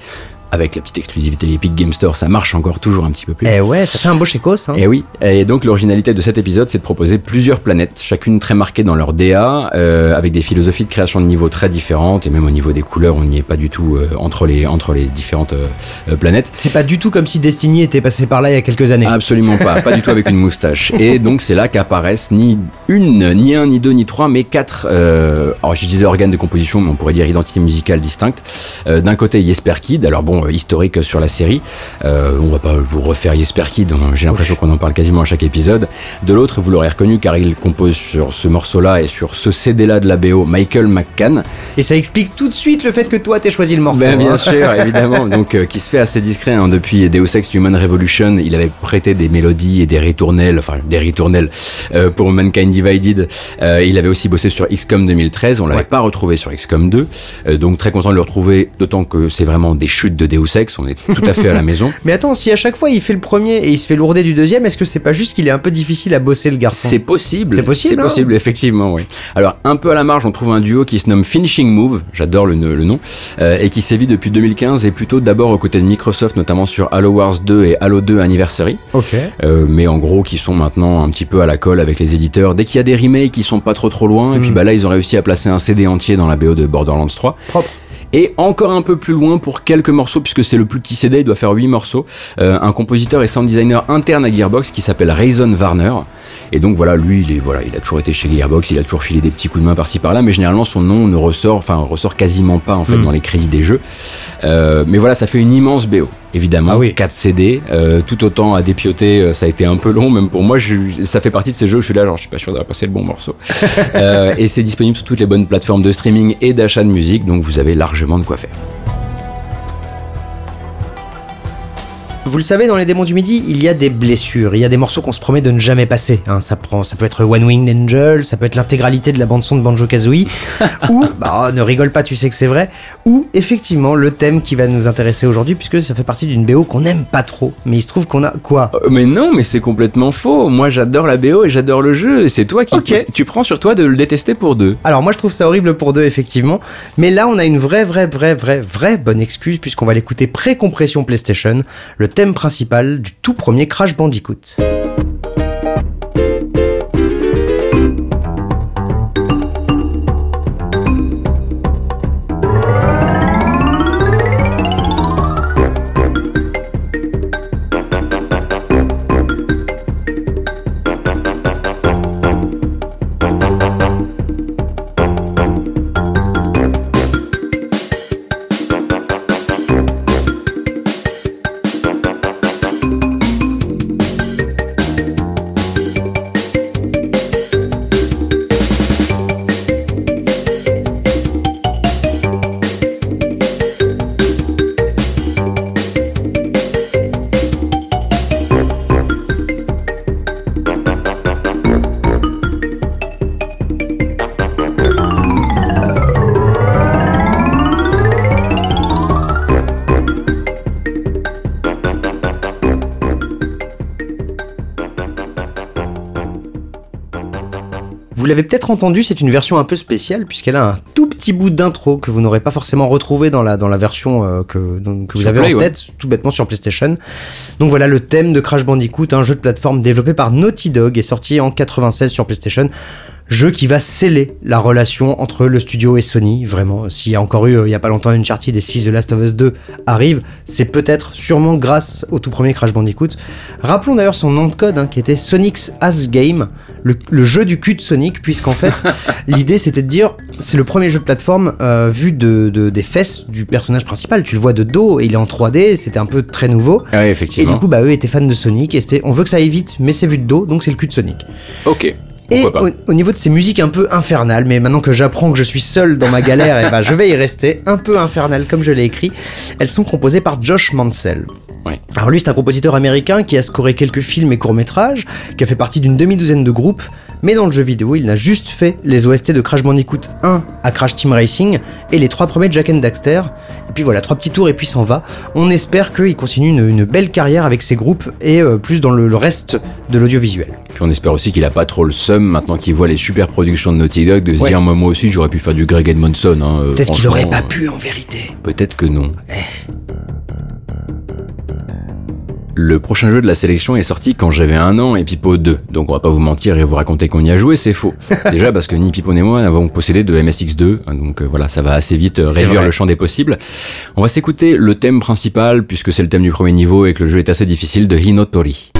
Avec la petite exclusivité Epic Game Store, ça marche encore toujours un petit peu plus. Eh ouais, ça fait un beau chécos. Hein. Et oui, et donc l'originalité de cet épisode, c'est de proposer plusieurs planètes, chacune très marquée dans leur DA, euh, avec des philosophies de création de niveaux très différentes, et même au niveau des couleurs, on n'y est pas du tout euh, entre les entre les différentes euh, planètes. C'est pas du tout comme si Destiny était passé par là il y a quelques années. Absolument pas, pas du tout avec une moustache. [LAUGHS] Et donc c'est là qu'apparaissent ni une, ni un, ni deux, ni trois, mais quatre. Alors je disais organes de composition, mais on pourrait dire identité musicale distincte. D'un côté Jesper Kid, alors bon euh, historique sur la série. Euh, on va pas vous refaire Jesper Kid, on- j'ai l'impression qu'on en parle quasiment à chaque épisode. De l'autre, vous l'aurez reconnu car il compose sur ce morceau-là et sur ce CD-là de la BO, Michael McCann. Et ça explique tout de suite le fait que toi t'aies choisi le morceau. Ben, bien hein. sûr, [LAUGHS] évidemment. Donc, euh, qui se fait assez discret hein, depuis Deus Ex Human Revolution. Il avait prêté des mélodies et des ritournelles, enfin des ritournelles euh, pour Mankind Divided. Euh, il avait aussi bossé sur XCOM 2013. On l'avait Ouais. pas retrouvé sur XCOM 2. Euh, donc très content de le retrouver, d'autant que c'est vraiment des chutes de Deus Ex. On est tout à fait à la maison. [LAUGHS] Mais attends, si à chaque fois il fait le premier et il se fait lourder du deuxième, est-ce que c'est pas juste qu'il est un peu difficile à bosser le garçon? C'est possible. C'est possible, C'est hein? possible, effectivement, oui. Alors, un peu à la marge, on trouve un duo qui se nomme Finishing Move, j'adore le, le nom, euh, et qui sévit depuis 2015 et plutôt d'abord aux côtés de Microsoft, notamment sur Halo Wars 2 et Halo 2 Anniversary, Ok. euh, mais en gros qui sont maintenant un petit peu à la colle avec les éditeurs. Dès qu'il y a des remakes qui sont pas trop trop loin, et puis Mm. bah là ils ont réussi à placer un CD entier dans la BO de Borderlands 3. Propre. Et encore un peu plus loin pour quelques morceaux, puisque c'est le plus petit CD, il doit faire 8 morceaux, euh, un compositeur et sound designer interne à Gearbox qui s'appelle Rayson Warner. Et donc voilà, lui, il est voilà, il a toujours été chez Gearbox, il a toujours filé des petits coups de main par-ci par-là, mais généralement son nom ne ressort, enfin ressort quasiment pas en fait Mm. dans les crédits des jeux. Euh, mais voilà, ça fait une immense BO. Évidemment, Ah oui. 4 CD, euh, tout autant à dépioter, euh, ça a été un peu long, même pour moi. Je, ça fait partie de ces jeux où je suis là, genre, je suis pas sûr d'avoir passé le bon morceau. [LAUGHS] Euh, et c'est disponible sur toutes les bonnes plateformes de streaming et d'achat de musique, donc vous avez largement de quoi faire. Vous le savez, dans les démons du midi, il y a des blessures, il y a des morceaux qu'on se promet de ne jamais passer. hein. ça, prend, ça peut être One Winged Angel, ça peut être l'intégralité de la bande-son de Banjo Kazooie, [LAUGHS] ou, bah, oh, ne rigole pas, tu sais que c'est vrai, ou effectivement le thème qui va nous intéresser aujourd'hui, puisque ça fait partie d'une BO qu'on n'aime pas trop, mais il se trouve qu'on a quoi? Euh, mais non, mais c'est complètement faux. Moi, j'adore la BO et j'adore le jeu. C'est toi qui tu prends sur toi de le détester pour deux. Alors moi je trouve ça horrible pour deux effectivement, mais là on a une vraie vraie vraie vraie vraie bonne excuse puisqu'on va l'écouter pré-compression PlayStation, le thème principal du tout premier Crash Bandicoot. L'avez peut-être entendu, c'est une version un peu spéciale puisqu'elle a un tout petit bout d'intro que vous n'aurez pas forcément retrouvé dans la, dans la version euh, que, donc, que vous Sur avez Play, en ouais. tête, tout bêtement sur PlayStation. Donc voilà le thème de Crash Bandicoot, un jeu de plateforme développé par Naughty Dog et sorti en 96 sur PlayStation. Jeu qui va sceller la relation entre le studio et Sony. Vraiment, s'il y a encore eu euh, il y a pas longtemps Uncharted et si The Last of Us 2 arrive, c'est peut-être sûrement grâce au tout premier Crash Bandicoot. Rappelons d'ailleurs son nom de code hein, qui était Sonic's As Game, le, le jeu du cul de Sonic, puisqu'en fait [LAUGHS] l'idée c'était de dire c'est le premier jeu de plateforme euh, vu de, de- des fesses du personnage principal. Tu le vois de dos et il est en 3D, c'était un peu très nouveau. Ah oui, Et effectivement. du coup, bah eux étaient fans de Sonic et c'était on veut que ça aille vite, mais c'est vu de dos, donc c'est le cul de Sonic. ok. Et au, au niveau de ces musiques un peu infernales, mais maintenant que j'apprends que je suis seul dans ma galère, [LAUGHS] et ben je vais y rester un peu infernal comme je l'ai écrit. Elles sont composées par Josh Mansell. Alors lui, c'est un compositeur américain qui a scoré quelques films et courts-métrages, qui a fait partie d'une demi-douzaine de groupes, mais dans le jeu vidéo, il n'a juste fait les OST de Crash Bandicoot 1 à Crash Team Racing et les trois premiers de Jack and Daxter. Et puis voilà, trois petits tours et puis s'en va. On espère qu'il continue une, une belle carrière avec ses groupes et euh, plus dans le, le reste de l'audiovisuel. Puis on espère aussi qu'il a pas trop le seum maintenant qu'il voit les super productions de Naughty Dog de se Ouais. dire moi, moi aussi j'aurais pu faire du Greg Edmondson. Hein, euh, Peut-être qu'il aurait pas euh, pu en vérité. Peut-être que non. Le prochain jeu de la sélection est sorti quand j'avais un an et Pipo 2, donc on va pas vous mentir et vous raconter qu'on y a joué, c'est faux. [LAUGHS] Déjà parce que ni Pipo ni moi n'avons possédé de MSX2, hein, donc euh, voilà, ça va assez vite euh, réduire le champ des possibles. On va s'écouter le thème principal, puisque c'est le thème du premier niveau et que le jeu est assez difficile, de Hinotori.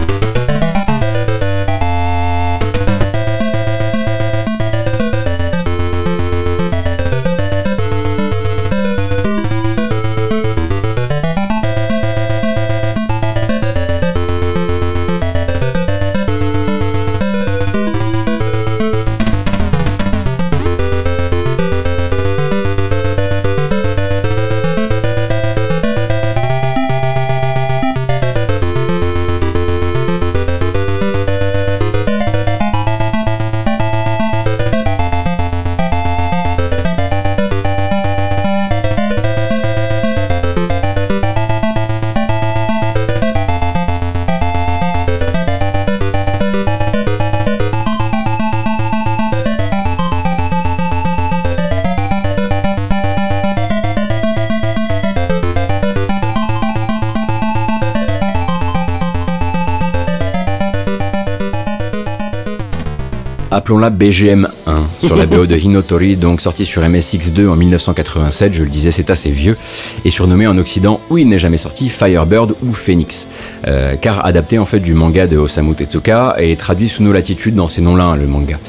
Appelons-la BGM 1 sur la BO de [LAUGHS] Hinotori, donc sortie sur MSX2 en 1987, je le disais c'est assez vieux, et surnommé en Occident où il n'est jamais sorti Firebird ou Phoenix, euh, car adapté en fait du manga de Osamu Tezuka et traduit sous nos latitudes dans ces noms-là, hein, le manga.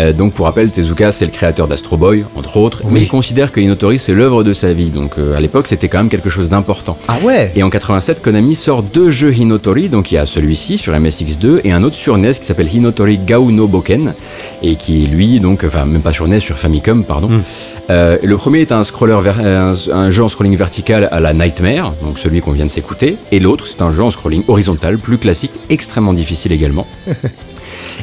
Euh, donc pour rappel, Tezuka c'est le créateur d'Astro Boy, entre autres, mais il considère que Hinotori c'est l'œuvre de sa vie, donc euh, à l'époque c'était quand même quelque chose d'important. Ah ouais Et en 87, Konami sort deux jeux Hinotori, donc il y a celui-ci sur MSX2 et un autre sur NES qui s'appelle Hinotori Gao no Boken, et qui lui, donc, enfin même pas sur NES, sur Famicom, pardon. Euh, le premier est un scroller, un jeu en scrolling vertical à la Nightmare, donc celui qu'on vient de s'écouter, et l'autre c'est un jeu en scrolling horizontal, plus classique, extrêmement difficile également. [LAUGHS]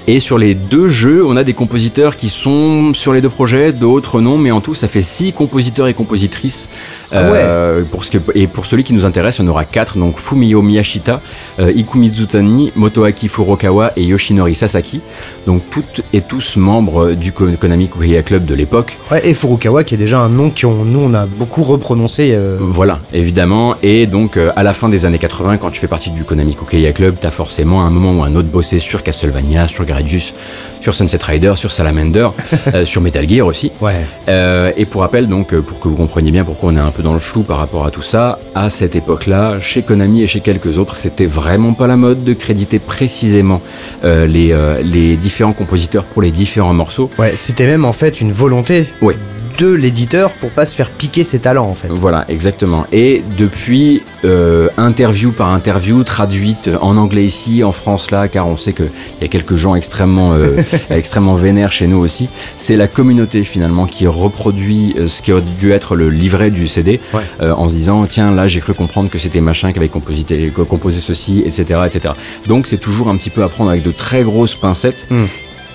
Et sur les deux jeux, on a des compositeurs qui sont sur les deux projets, d'autres non, mais en tout, ça fait six compositeurs et compositrices. Euh, pour ce que, et pour celui qui nous intéresse, on aura quatre, donc Fumio Miyashita, euh, Ikumi Mizutani, Motoaki Furukawa et Yoshinori Sasaki. Donc toutes et tous membres du Ko- Konami Korea Club de l'époque. Ouais, et Furukawa qui est déjà un nom qu'on nous on a beaucoup reprononcé. euh, Voilà, évidemment. Et donc, euh, à la fin des années 80, quand tu fais partie du Konami Kokeya Club, t'as forcément un moment ou un autre bossé sur Castlevania, sur Gradius, sur Sunset Rider, sur Salamander, [LAUGHS] euh, sur Metal Gear aussi. Ouais. Euh, et pour rappel, donc, euh, pour que vous compreniez bien pourquoi on est un peu dans le flou par rapport à tout ça, à cette époque-là, chez Konami et chez quelques autres, c'était vraiment pas la mode de créditer précisément les, les différents compositeurs pour les différents morceaux. Ouais, c'était même en fait une volonté Ouais. De l'éditeur pour pas se faire piquer ses talents en fait. Voilà, exactement. Et depuis, euh, interview par interview, traduite en anglais ici, en France là, car on sait qu'il y a quelques gens extrêmement, euh, [LAUGHS] extrêmement vénères chez nous aussi, c'est la communauté finalement qui reproduit euh, ce qui aurait dû être le livret du CD, Ouais. euh, en se disant, tiens, là j'ai cru comprendre que c'était machin qui avait composé, composé ceci, etc. etc. Donc c'est toujours un petit peu à prendre avec de très grosses pincettes. Mm.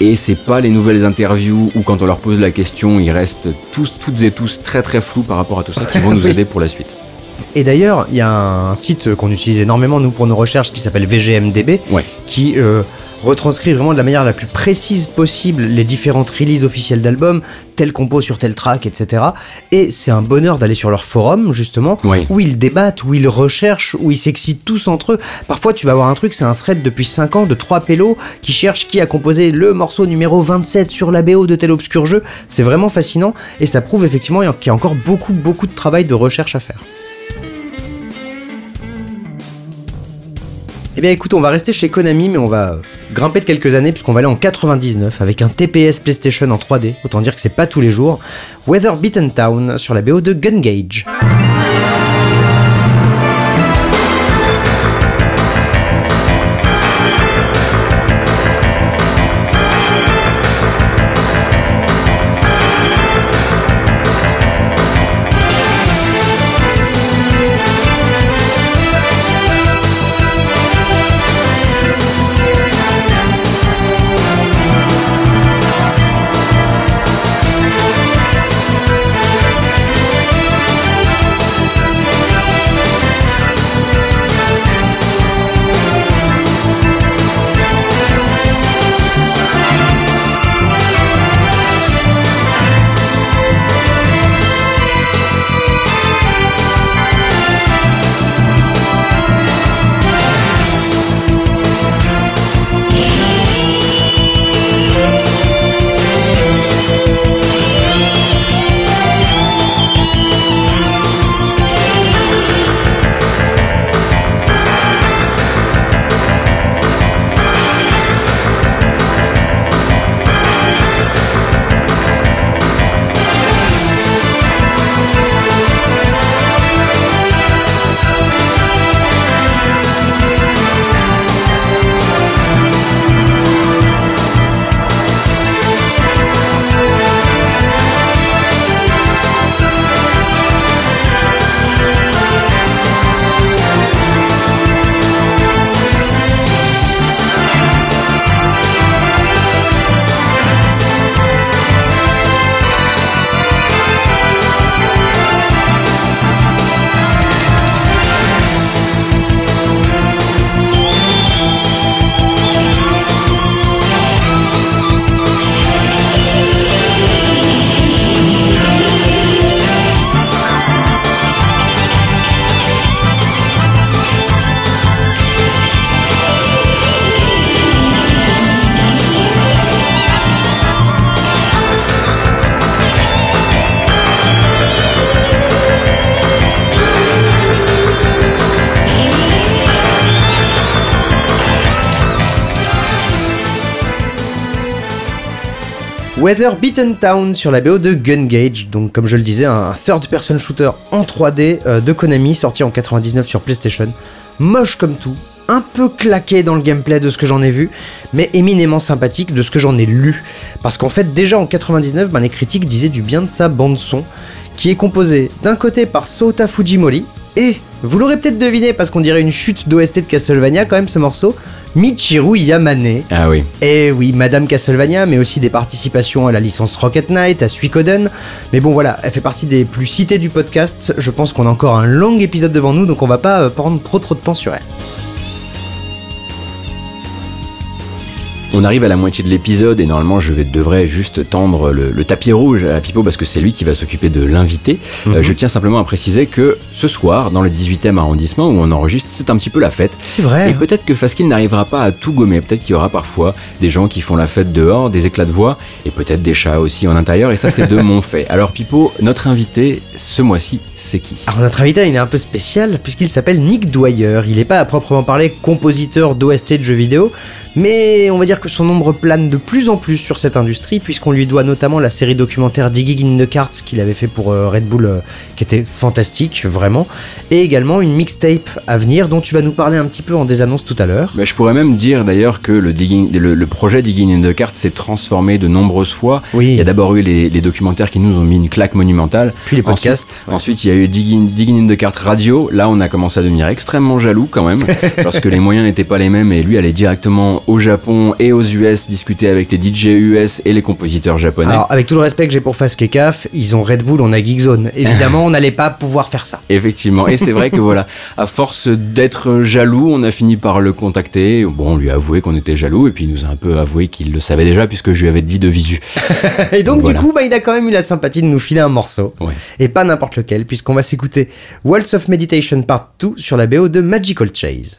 Et c'est pas les nouvelles interviews où quand on leur pose la question, ils restent tous, toutes et tous très très flous par rapport à tout ça qui vont [LAUGHS] nous aider pour la suite. Et d'ailleurs, il y a un site qu'on utilise énormément nous pour nos recherches qui s'appelle VGMDB, Ouais. qui euh, retranscrit vraiment de la manière la plus précise possible les différentes releases officielles d'albums, tel compo sur tel track, etc. Et c'est un bonheur d'aller sur leur forum justement, Oui. où ils débattent, où ils recherchent, où ils s'excitent tous entre eux. Parfois, tu vas avoir un truc, c'est un thread depuis 5 ans de trois pélos qui cherchent qui a composé le morceau numéro 27 sur la BO de tel obscur jeu. C'est vraiment fascinant et ça prouve effectivement qu'il y a encore beaucoup, beaucoup de travail de recherche à faire. Bien écoute, on va rester chez Konami, mais on va euh, grimper de quelques années puisqu'on va aller en 99 avec un TPS PlayStation en 3D, autant dire que c'est pas tous les jours. Weather Beaten Town sur la BO de Gun Gage. Beaten Town sur la BO de Gun Gage, donc comme je le disais, un third-person shooter en 3D euh, de Konami sorti en 99 sur PlayStation. Moche comme tout, un peu claqué dans le gameplay de ce que j'en ai vu, mais éminemment sympathique de ce que j'en ai lu. Parce qu'en fait, déjà en 99, ben, les critiques disaient du bien de sa bande-son, qui est composée d'un côté par Sota Fujimori, et, vous l'aurez peut-être deviné parce qu'on dirait une chute d'OST de Castlevania quand même ce morceau, Michiru Yamane. Ah oui. Et oui, Madame Castlevania, mais aussi des participations à la licence Rocket Knight, à Suikoden. Mais bon voilà, elle fait partie des plus cités du podcast. Je pense qu'on a encore un long épisode devant nous, donc on va pas euh, prendre trop trop de temps sur elle. On arrive à la moitié de l'épisode et normalement je vais, devrais juste tendre le, le tapis rouge à Pipo parce que c'est lui qui va s'occuper de l'invité. Euh, Mhm. je tiens simplement à préciser que ce soir, dans le 18e arrondissement où on enregistre, c'est un petit peu la fête. C'est vrai. Et peut-être que Faskill n'arrivera pas à tout gommer. Peut-être qu'il y aura parfois des gens qui font la fête dehors, des éclats de voix, et peut-être des chats aussi en intérieur. Et ça, c'est de [LAUGHS] mon fait. Alors, Pipo, notre invité ce mois-ci, c'est qui? Alors notre invité, il est un peu spécial puisqu'il s'appelle Nick Dwyer. Il n'est pas à proprement parler compositeur d'OST de jeux vidéo, mais on va dire que son ombre plane de plus en plus sur cette industrie puisqu'on lui doit notamment la série documentaire Digging in the Carts qu'il avait fait pour euh, Red Bull, euh, qui était fantastique, vraiment, et également une mixtape à venir dont tu vas nous parler un petit peu en désannonce tout à l'heure. Mais je pourrais même dire d'ailleurs que le, digging, le, le projet Digging in the Cart s'est transformé de nombreuses fois. Il Oui, y a d'abord eu les, les documentaires qui nous ont mis une claque monumentale. puis les podcasts. Ensuite, il y a eu Digging, Digging in the Cart Radio. Là, on a commencé à devenir extrêmement jaloux quand même, [LAUGHS] parce que les moyens n'étaient pas les mêmes et lui allait directement au Japon et aux US discuter avec les DJ US et les compositeurs japonais. Alors, avec tout le respect que j'ai pour Fast Kekaf, ils ont Red Bull, on a Geekzone. Évidemment, [LAUGHS] on n'allait pas pouvoir faire ça. Effectivement, et c'est vrai que voilà, à force d'être jaloux, on a fini par le contacter. Bon, on lui a avoué qu'on était jaloux, et puis il nous a un peu avoué qu'il le savait déjà, puisque je lui avais dit de visu. [LAUGHS] Et donc, du coup, bah, il a quand même eu la sympathie de nous filer un morceau. Ouais. Et pas n'importe lequel, puisqu'on va s'écouter Waltz of Meditation Part 2 sur la BO de Magical Chase.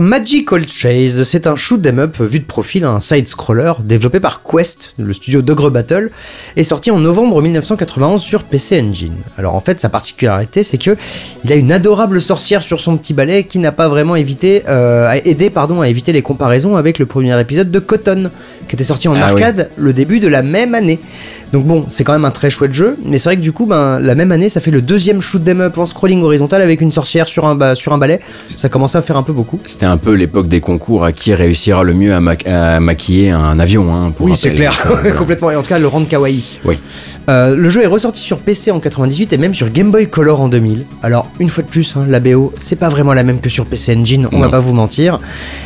Alors Magical Chase, c'est un shoot 'em up vu de profil, un side-scroller développé par Quest, le studio d'Ogre Battle, et sorti en novembre 1991 sur PC Engine. Alors en fait, sa particularité, c'est que il a une adorable sorcière sur son petit balai qui n'a pas vraiment évité, euh, aidé pardon, à éviter les comparaisons avec le premier épisode de Cotton, qui était sorti en Ah oui. arcade le début de la même année. Donc bon, c'est quand même un très chouette jeu, mais c'est vrai que du coup, ben, la même année, ça fait le deuxième shoot 'em up en scrolling horizontal avec une sorcière sur un, ba- sur un balai. Ça commençait à faire un peu beaucoup. C'était un peu l'époque des concours à qui réussira le mieux à, ma- à maquiller un avion. Hein, pour Oui, c'est clair, euh, [LAUGHS] complètement. Et en tout cas, le rendre kawaii. Oui. Euh, le jeu est ressorti sur PC en 98 et même sur Game Boy Color en 2000. Alors, une fois de plus, hein, la BO, c'est pas vraiment la même que sur PC Engine, on va pas vous mentir.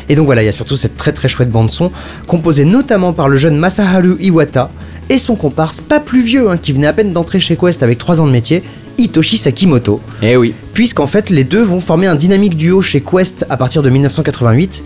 Et donc voilà, il y a surtout cette très très chouette bande-son, composée notamment par le jeune Masaharu Iwata et son comparse, pas plus vieux, hein, qui venait à peine d'entrer chez Quest avec 3 ans de métier, Hitoshi Sakimoto Eh oui. Puisqu'en fait les deux vont former un dynamique duo chez Quest à partir de 1988.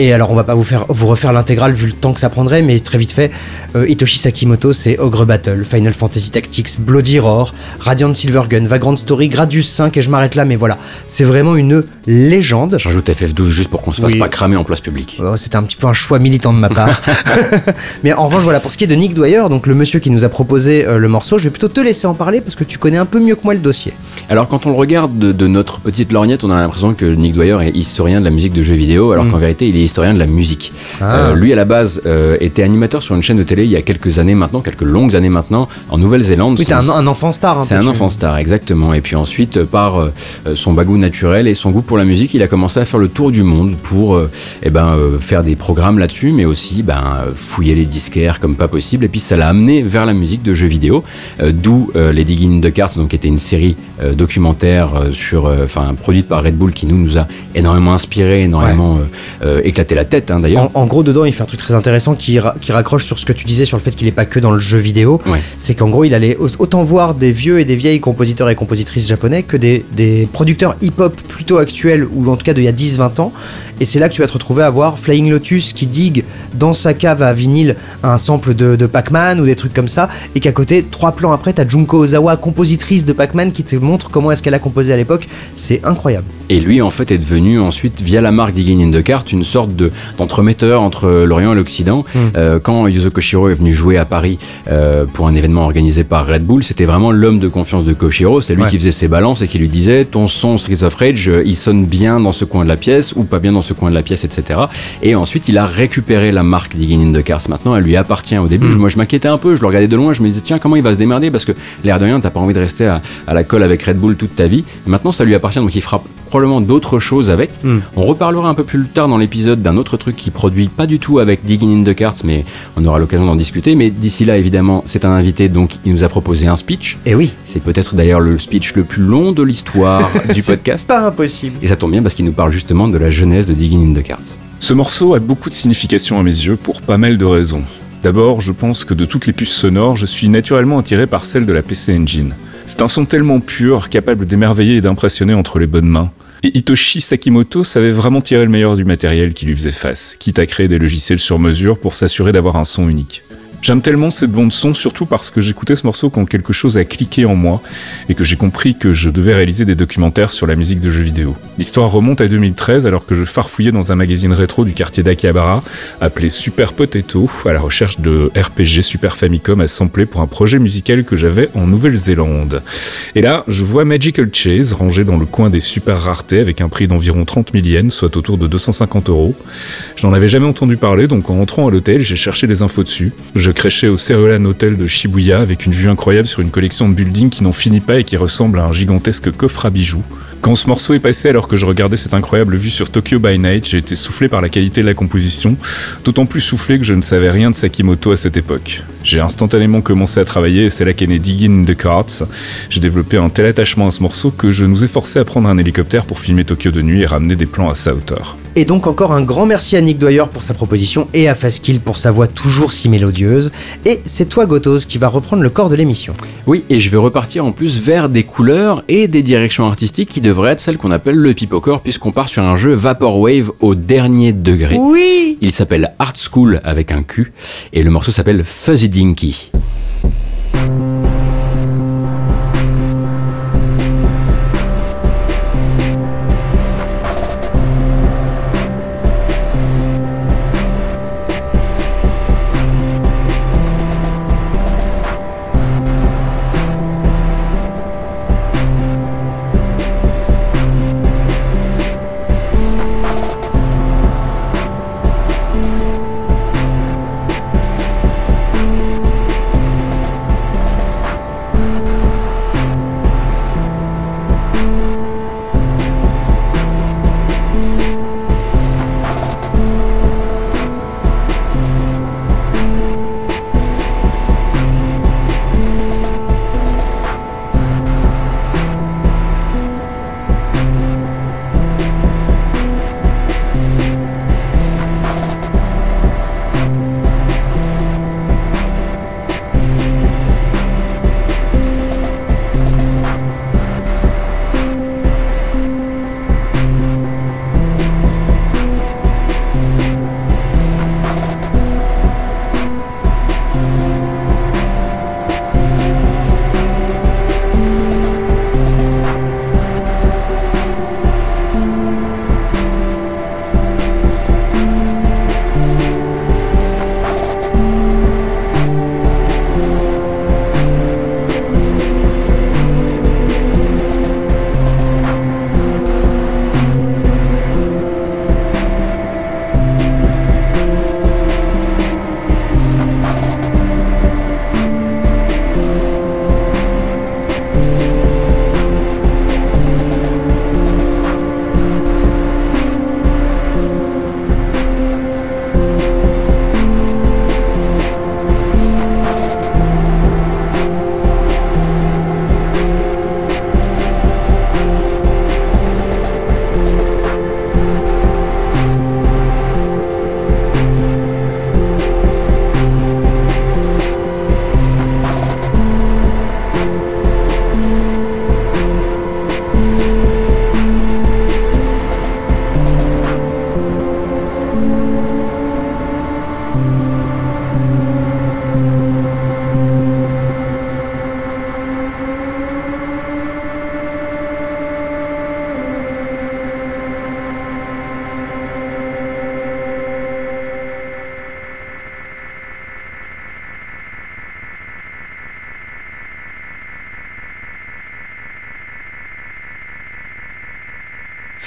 Et alors on va pas vous faire vous refaire l'intégrale vu le temps que ça prendrait, mais très vite fait, euh, Hitoshi Sakimoto c'est Ogre Battle, Final Fantasy Tactics, Bloody Roar, Radiant Silvergun, Vagrant Story, Gradius 5 et je m'arrête là, mais voilà, c'est vraiment une légende. Je rajoute FF12 juste pour qu'on se fasse Oui. pas cramer en place publique. Oh, C'était un petit peu un choix militant de ma part. [LAUGHS] [LAUGHS] Mais en revanche, voilà, pour ce qui est de Nick Dwyer, donc le monsieur qui nous a proposé euh, le morceau, je vais plutôt te laisser en parler parce que tu connais un peu mieux que moi le dossier. Alors quand on le regarde de, de notre petite lorgnette, on a l'impression que Nick Dwyer est historien de la musique de jeux vidéo, alors Mm. qu'en vérité il est historien de la musique. Ah. Euh, lui à la base euh, était animateur sur une chaîne de télé il y a quelques années maintenant, quelques longues années maintenant, en Nouvelle-Zélande. Oui, c'est un, un enfant star. un C'est un enfant star, exactement. Et puis ensuite, euh, par euh, son bagou naturel et son goût pour la musique, il a commencé à faire le tour du monde pour eh ben, faire des programmes là-dessus, mais aussi ben, fouiller les disquaires comme pas possible. Et puis ça l'a amené vers la musique de jeux vidéo, d'où les Digging in the Cards, donc qui était une série documentaire sur, euh, enfin produite par Red Bull, qui nous nous a énormément inspiré, énormément euh, euh, éclaté la tête hein, d'ailleurs. En, en gros, dedans, il fait un truc très intéressant qui, ra- qui raccroche sur ce que tu disais sur le fait qu'il n'est pas que dans le jeu vidéo. Ouais. C'est qu'en gros, il allait au- autant voir des vieux et des vieilles compositeurs et compositrices japonais que des, des producteurs hip-hop plutôt actuels, ou en tout cas d'il y a 10-20 ans. Et c'est là que tu vas te retrouver à voir Flying Lotus qui digue dans sa cave à vinyle un sample de, de Pac-Man ou des trucs comme ça, et qu'à côté, trois plans après, t'as Junko Ozawa, compositrice de Pac-Man, qui te montre comment est-ce qu'elle a composé à l'époque. C'est incroyable. Et lui, en fait, est devenu ensuite, via la marque Digging in the Cart, une sorte de- d'entremetteur entre l'Orient et l'Occident. Mm. Euh, quand Yuzo Koshiro est venu jouer à Paris euh, pour un événement organisé par Red Bull, c'était vraiment l'homme de confiance de Koshiro. C'est lui Ouais. qui faisait ses balances et qui lui disait ton son Streets of Rage, euh, il sonne bien dans ce coin de la pièce ou pas bien dans ce coin de la pièce, etc. Et ensuite, il a récupéré la marque Digging in the Cart. Maintenant, elle lui appartient. Au début, Mm. moi, je m'inquiétais un peu. Je le regardais de loin. Je me disais tiens, comment il va se démerder? Parce que l'air de rien, t'as pas envie de rester à, à la colle avec Red Bull toute ta vie. Maintenant, ça lui appartient. Donc, il fera probablement d'autres choses avec. Mm. On reparlera un peu plus tard dans l'épisode d'un autre truc qui produit pas du tout avec Digging in the Carts, mais on aura l'occasion d'en discuter. Mais d'ici là, évidemment, c'est un invité, donc il nous a proposé un speech. Et oui, C'est peut-être d'ailleurs le speech le plus long de l'histoire [LAUGHS] du C'est podcast. pas impossible. Et ça tombe bien parce qu'il nous parle justement de la jeunesse de Digging in the Carts. Ce morceau a beaucoup de signification à mes yeux pour pas mal de raisons. D'abord, je pense que de toutes les puces sonores, je suis naturellement attiré par celle de la PC Engine. C'est un son tellement pur, capable d'émerveiller et d'impressionner entre les bonnes mains. Et Hitoshi Sakimoto savait vraiment tirer le meilleur du matériel qui lui faisait face, quitte à créer des logiciels sur mesure pour s'assurer d'avoir un son unique. J'aime tellement cette bande son, surtout parce que j'écoutais ce morceau quand quelque chose a cliqué en moi et que j'ai compris que je devais réaliser des documentaires sur la musique de jeux vidéo. L'histoire remonte à 2013 alors que je farfouillais dans un magazine rétro du quartier d'Akihabara appelé Super Potato à la recherche de RPG Super Famicom à sampler pour un projet musical que j'avais en Nouvelle-Zélande. Et là, je vois Magical Chase rangé dans le coin des super raretés avec un prix d'environ 30 000 yens, soit autour de 250 euros. Je n'en avais jamais entendu parler, donc en rentrant à l'hôtel, j'ai cherché des infos dessus. Créchais au Cerulean Hotel de Shibuya avec une vue incroyable sur une collection de buildings qui n'en finit pas et qui ressemble à un gigantesque coffre à bijoux. Quand ce morceau est passé alors que je regardais cette incroyable vue sur Tokyo by Night, j'ai été soufflé par la qualité de la composition, d'autant plus soufflé que je ne savais rien de Sakimoto à cette époque. J'ai instantanément commencé à travailler et c'est là qu'est né Digging in the Carts. J'ai développé un tel attachement à ce morceau que je nous ai forcé à prendre un hélicoptère pour filmer Tokyo de nuit et ramener des plans à sa hauteur. Et donc encore un grand merci à Nick Dwyer pour sa proposition et à Faskill pour sa voix toujours si mélodieuse. Et c'est toi Gotos qui va reprendre le corps de l'émission. Oui, et je vais repartir en plus vers des couleurs et des directions artistiques qui devraient être celles qu'on appelle le pipocore puisqu'on part sur un jeu Vaporwave au dernier degré. Oui Il s'appelle Art School avec un Q et le morceau s'appelle Fuzzy Dinky.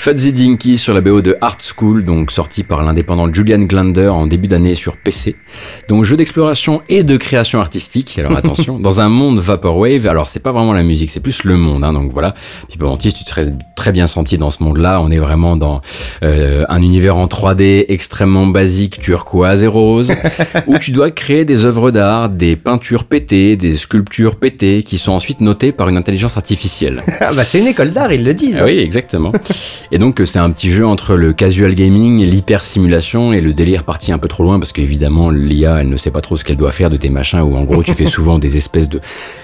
Fuzzy Dinky sur la BO de Art School, donc sorti par l'indépendant Julian Glander en début d'année sur PC. Donc jeu d'exploration et de création artistique. Alors [LAUGHS] attention, dans un monde vaporwave. Alors c'est pas vraiment la musique, c'est plus le monde. Hein, donc voilà. Puis Mantis, tu te serais très bien senti dans ce monde-là. On est vraiment dans euh, un univers en 3D extrêmement basique, turquoise et rose, [LAUGHS] où tu dois créer des œuvres d'art, des peintures pétées, des sculptures pétées, qui sont ensuite notées par une intelligence artificielle. Ah bah c'est une école d'art, ils le disent. Ah oui, exactement. Et [LAUGHS] donc, c'est un petit jeu entre le casual gaming, l'hyper simulation et le délire parti un peu trop loin parce qu'évidemment, l'IA, elle ne sait pas trop ce qu'elle doit faire de tes machins où en gros, tu fais souvent des espèces de.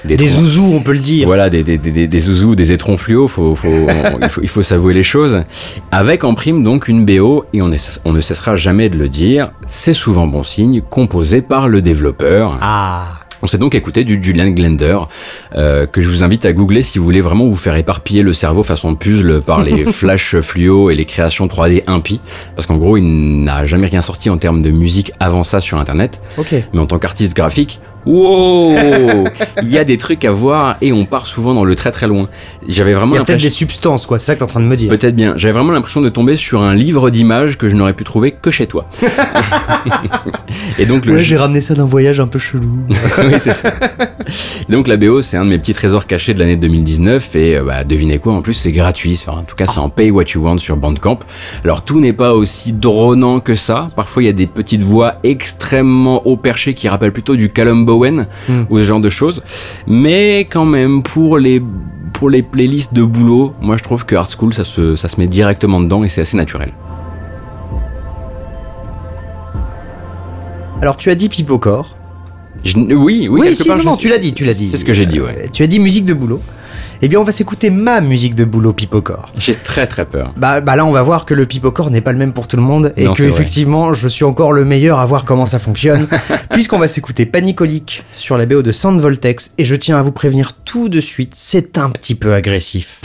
Des zouzous, on peut le dire. Voilà, des, des, des, des zouzous, des étrons fluo, faut, faut, [LAUGHS] il, faut, il faut s'avouer les choses. Avec en prime donc une BO, et on, est, on ne cessera jamais de le dire, c'est souvent bon signe, composé par le développeur. Ah on s'est donc écouté du Julian Glender, euh, que je vous invite à googler si vous voulez vraiment vous faire éparpiller le cerveau façon puzzle par les [LAUGHS] flashs fluo et les créations 3D impies. Parce qu'en gros, il n'a jamais rien sorti en termes de musique avant ça sur Internet. Mais en tant qu'artiste graphique, wow Il y a des trucs à voir et on part souvent dans le très très loin. J'avais vraiment Il y a peut-être des substances, quoi, c'est ça que t'es en train de me dire. Peut-être bien. J'avais vraiment l'impression de tomber sur un livre d'images que je n'aurais pu trouver que chez toi. [LAUGHS] et donc le Ouais, j'ai ramené ça d'un voyage un peu chelou. [LAUGHS] oui, c'est ça. Et donc la BO, c'est un de mes petits trésors cachés de l'année 2019 et euh, bah, devinez quoi, en plus c'est gratuit. Enfin, en tout cas, c'est en pay what you want sur Bandcamp. Alors tout n'est pas aussi drônant que ça. Parfois, il y a des petites voix extrêmement haut perchées qui rappellent plutôt du Callum Bowen Hmm. ou ce genre de choses. Mais quand même, pour les pour les playlists de boulot, moi je trouve que Art School, ça se, ça se met directement dedans et c'est assez naturel. Alors tu as dit Pipocore. Je- oui, oui, quelque si, part, non, je- non, tu l'as dit, tu l'as dit. C'est ce que j'ai dit, ouais. Euh, Tu as dit musique de boulot. Eh bien, on va s'écouter ma musique de boulot Pipocore. J'ai très très peur. Bah, bah là, on va voir que le Pipocore n'est pas le même pour tout le monde et Non, que vrai. effectivement, je suis encore le meilleur à voir comment ça fonctionne, [LAUGHS] puisqu'on va s'écouter Panicolique sur la BO de Sound Voltex et je tiens à vous prévenir tout de suite, c'est un petit peu agressif.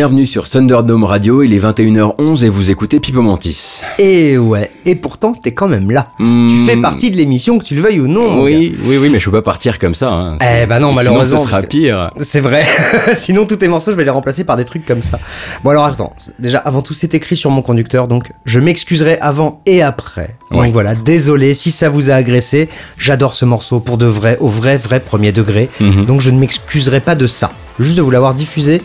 Bienvenue sur Thunderdome Radio, il est 21h11 et vous écoutez Pipo Mantis. Et ouais, et pourtant t'es quand même là. Tu Hmm, fais partie de l'émission, que tu le veuilles ou non. Oui, oui, oui, mais je peux pas partir comme ça. Hein. Eh bah non, Sinon, malheureusement, ce sera pire. C'est vrai. [LAUGHS] Sinon, tous tes morceaux, je vais les remplacer par des trucs comme ça. Bon, alors attends. Déjà, avant tout, c'est écrit sur mon conducteur, donc je m'excuserai avant et après. Ouais. Donc voilà, désolé si ça vous a agressé. J'adore ce morceau pour de vrai, au vrai, vrai premier degré. Mhm. Donc je ne m'excuserai pas de ça. Juste de vous l'avoir diffusé.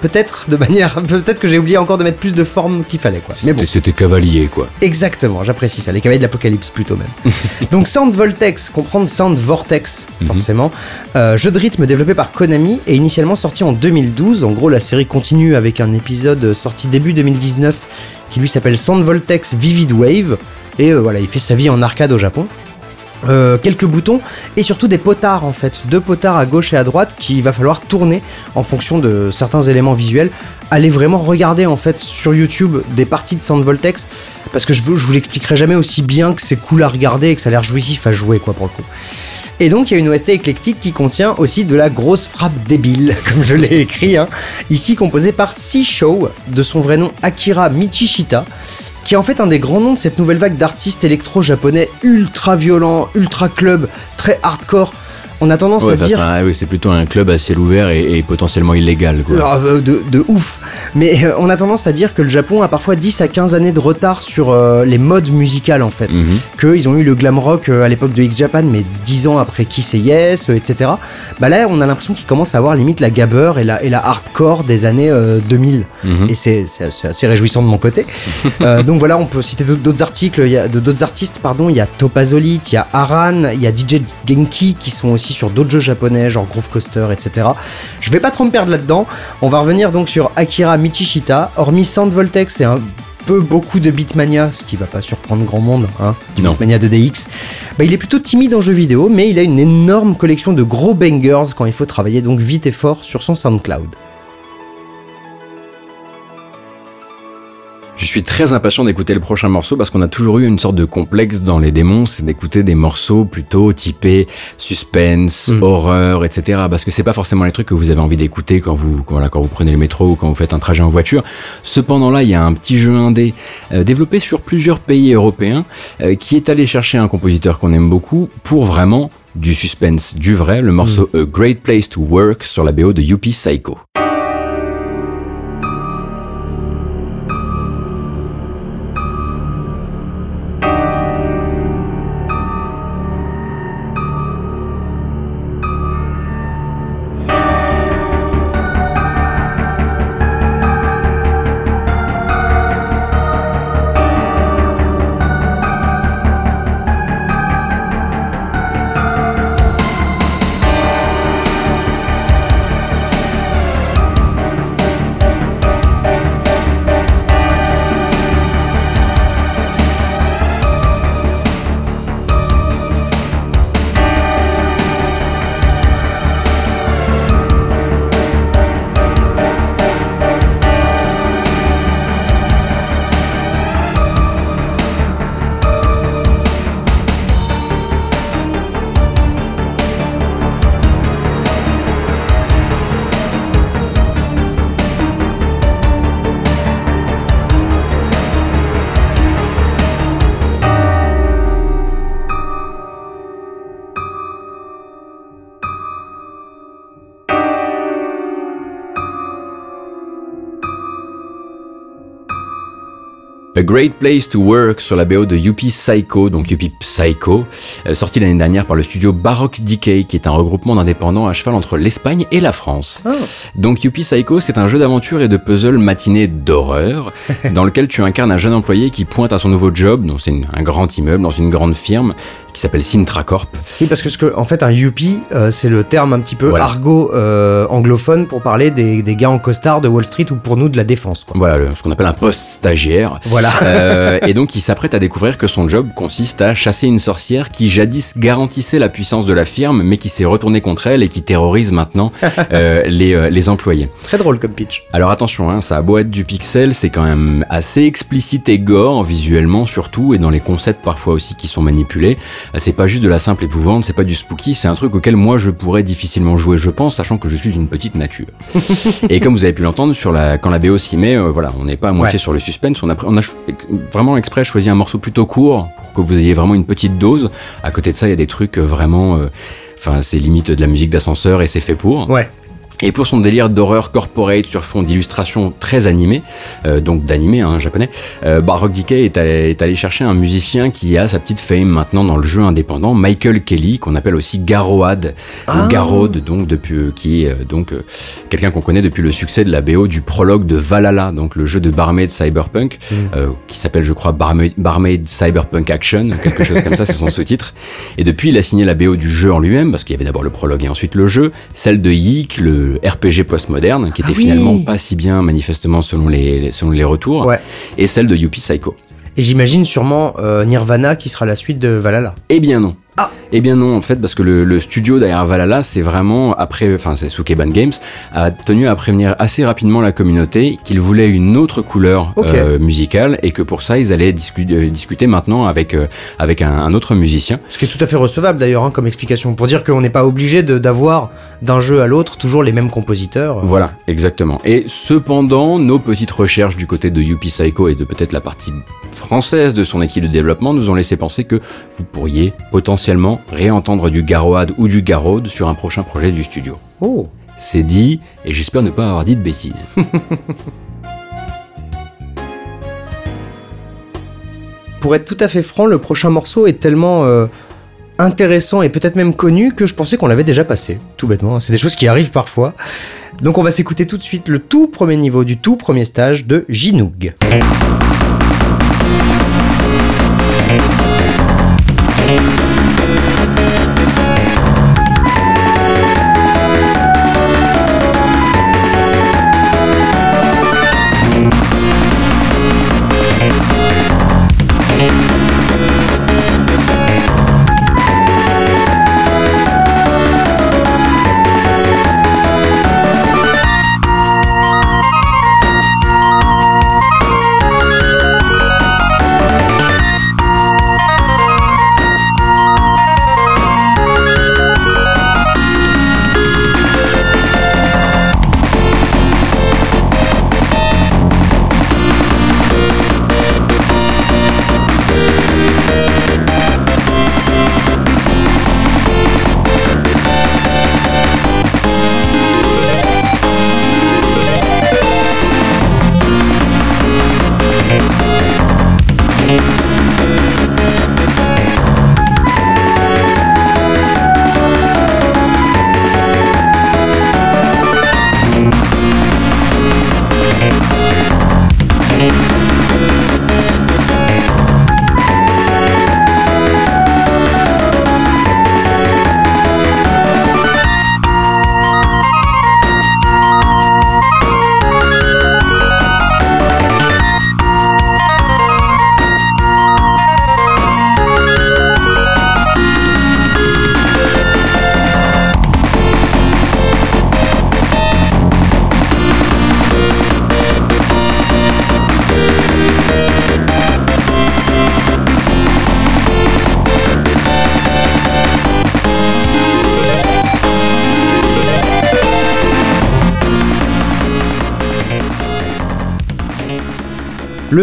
Peut-être de manière. [LAUGHS] Peut-être que j'ai oublié encore de mettre plus de forme qu'il fallait, quoi. Mais bon. C'était- cavalier, quoi. Exactement, j'apprécie ça, les cavaliers de l'apocalypse plutôt même. [LAUGHS] Donc Sound Voltex, comprendre Sound Vortex, forcément. Euh, jeu de rythme développé par Konami et initialement sorti en 2012. En gros, la série continue avec un épisode sorti début 2019 qui lui s'appelle Sound Voltex Vivid Wave. Et euh, voilà, il fait sa vie en arcade au Japon. Euh, quelques boutons et surtout des potards en fait, deux potards à gauche et à droite qu'il va falloir tourner en fonction de certains éléments visuels. Allez vraiment regarder en fait sur YouTube des parties de Sound Voltex parce que je vous, l'expliquerai jamais aussi bien que c'est cool à regarder et que ça a l'air jouissif à jouer quoi pour le coup. Et donc il y a une OST éclectique qui contient aussi de la grosse frappe débile, [LAUGHS] comme je l'ai écrit, hein. ici composée par Show de son vrai nom Akira Michishita, qui est en fait un des grands noms de cette nouvelle vague d'artistes électro-japonais ultra violents, ultra club, très hardcore. On a tendance Ouais, à dire un- oui, c'est plutôt un club à ciel ouvert et, et potentiellement illégal, quoi. Ah, euh, de, de ouf. Mais euh, on a tendance à dire que le Japon a parfois 10 à 15 années de retard sur euh, les modes musicales en fait. Mhm. Qu'ils ont eu le glam rock euh, à l'époque de X-Japan, mais 10 ans après Kiss et Yes, etc. Bah là, on a l'impression qu'ils commencent à avoir limite la gabber et la, et la hardcore des années euh, 2000. Mhm. Et c'est assez réjouissant de mon côté. [LAUGHS] Donc voilà, on peut citer d'autres- articles, d'autres artistes, pardon. Il y a Topazolite, il y a Aran, il y a DJ Genki qui sont aussi sur d'autres jeux japonais, genre Groove Coaster, etc. Je vais pas trop me perdre là-dedans. On va revenir donc sur Akira Michishita. Hormis Sound Voltex et un peu beaucoup de Beatmania, ce qui va pas surprendre grand monde, hein, du Non. Beatmania 2DX. Bah, il est plutôt timide en jeu vidéo, mais il a une énorme collection de gros bangers quand il faut travailler donc vite et fort sur son SoundCloud. Suis très impatient d'écouter le prochain morceau parce qu'on a toujours eu une sorte de complexe dans les démons, c'est d'écouter des morceaux plutôt typés suspense, Mm. horreur, etc. Parce que c'est pas forcément les trucs que vous avez envie d'écouter quand vous, quand, voilà, quand vous prenez le métro ou quand vous faites un trajet en voiture. Cependant là, il y a un petit jeu indé euh, développé sur plusieurs pays européens euh, qui est allé chercher un compositeur qu'on aime beaucoup pour vraiment du suspense, du vrai, le morceau A Great Place to Work sur la BO de Yuppie Psycho. A Great Place to Work sur la BO de Yuppie Psycho, donc Yuppie Psycho, euh, sorti l'année dernière par le studio Baroque Decay, qui est un regroupement d'indépendants à cheval entre l'Espagne et la France. Ah. Donc Yuppie Psycho, c'est un jeu d'aventure et de puzzle matiné d'horreur, [LAUGHS] dans lequel tu incarnes un jeune employé qui pointe à son nouveau job, donc c'est un grand immeuble dans une grande firme, qui s'appelle Sintra Corp. Oui, parce que, ce que en fait, un yuppie, euh, c'est le terme un petit peu Voilà. argot euh, anglophone pour parler des, des gars en costard de Wall Street ou pour nous de la défense. Quoi. Voilà, le- ce qu'on appelle un poste stagiaire. Voilà. Voilà. [LAUGHS] Euh, et donc il s'apprête à découvrir que son job consiste à chasser une sorcière qui jadis garantissait la puissance de la firme, mais qui s'est retournée contre elle et qui terrorise maintenant [LAUGHS] euh, les, euh, les employés. Très drôle comme pitch. Alors attention, hein, ça a beau être du pixel, c'est quand même assez explicite et gore, visuellement surtout, et dans les concepts parfois aussi qui sont manipulés. C'est pas juste de la simple épouvante, c'est pas du spooky, c'est un truc auquel moi je pourrais difficilement jouer, je pense, sachant que je suis une petite nature. [LAUGHS] et comme vous avez pu l'entendre, sur la, quand la BO s'y met, euh, voilà, on n'est pas à moitié Ouais. sur le suspense, on a, on a vraiment exprès choisi un morceau plutôt court pour que vous ayez vraiment une petite dose. À côté de ça, il y a des trucs euh, vraiment... euh, Enfin, c'est limite de la musique d'ascenseur et c'est fait pour. Ouais. Et pour son délire d'horreur corporate sur fond d'illustrations très animées, euh, donc d'animé hein, japonais, euh, Rock Decay est allé, est allé chercher un musicien qui a sa petite fame maintenant dans le jeu indépendant, Michael Kelly, qu'on appelle aussi Garoad, Ah. ou Garode, donc depuis, euh, qui est euh, donc quelqu'un qu'on connaît depuis le succès de la BO du prologue de Valhalla, donc le jeu de Barmaid Cyberpunk, euh, qui s'appelle je crois Barmaid, Barmaid Cyberpunk Action, quelque chose comme ça, c'est son [LAUGHS] sous-titre. Et depuis, il a signé la BO du jeu en lui-même, parce qu'il y avait d'abord le prologue et ensuite le jeu, celle de Yeek, le RPG postmoderne, qui était Ah oui. finalement pas si bien manifestement selon les, selon les retours, Ouais. et celle de Yuppie Psycho. Et j'imagine sûrement euh, Nirvana qui sera la suite de Valhalla. Eh bien non. Ah. Eh bien non, en fait, parce que le, le studio derrière Valhalla, c'est vraiment après, enfin c'est Sukeban Games, a tenu à prévenir assez rapidement la communauté qu'il voulait une autre couleur euh, musicale et que pour ça ils allaient discu- euh, discuter maintenant avec euh, avec un, un autre musicien. Ce qui est tout à fait recevable d'ailleurs hein, comme explication. Pour dire qu'on n'est pas obligé d'avoir d'un jeu à l'autre toujours les mêmes compositeurs. Voilà, exactement. Et cependant, nos petites recherches du côté de Yuppie Psycho et de peut-être la partie française de son équipe de développement nous ont laissé penser que vous pourriez potentiellement réentendre du Garoad ou du Garode sur un prochain projet du studio. Oh. C'est dit, et j'espère ne pas avoir dit de bêtises. [LAUGHS] Pour être tout à fait franc, le prochain morceau est tellement euh, intéressant et peut-être même connu que je pensais qu'on l'avait déjà passé. Tout bêtement, c'est des choses qui arrivent parfois. Donc on va s'écouter tout de suite le tout premier niveau du tout premier stage de Jinoog.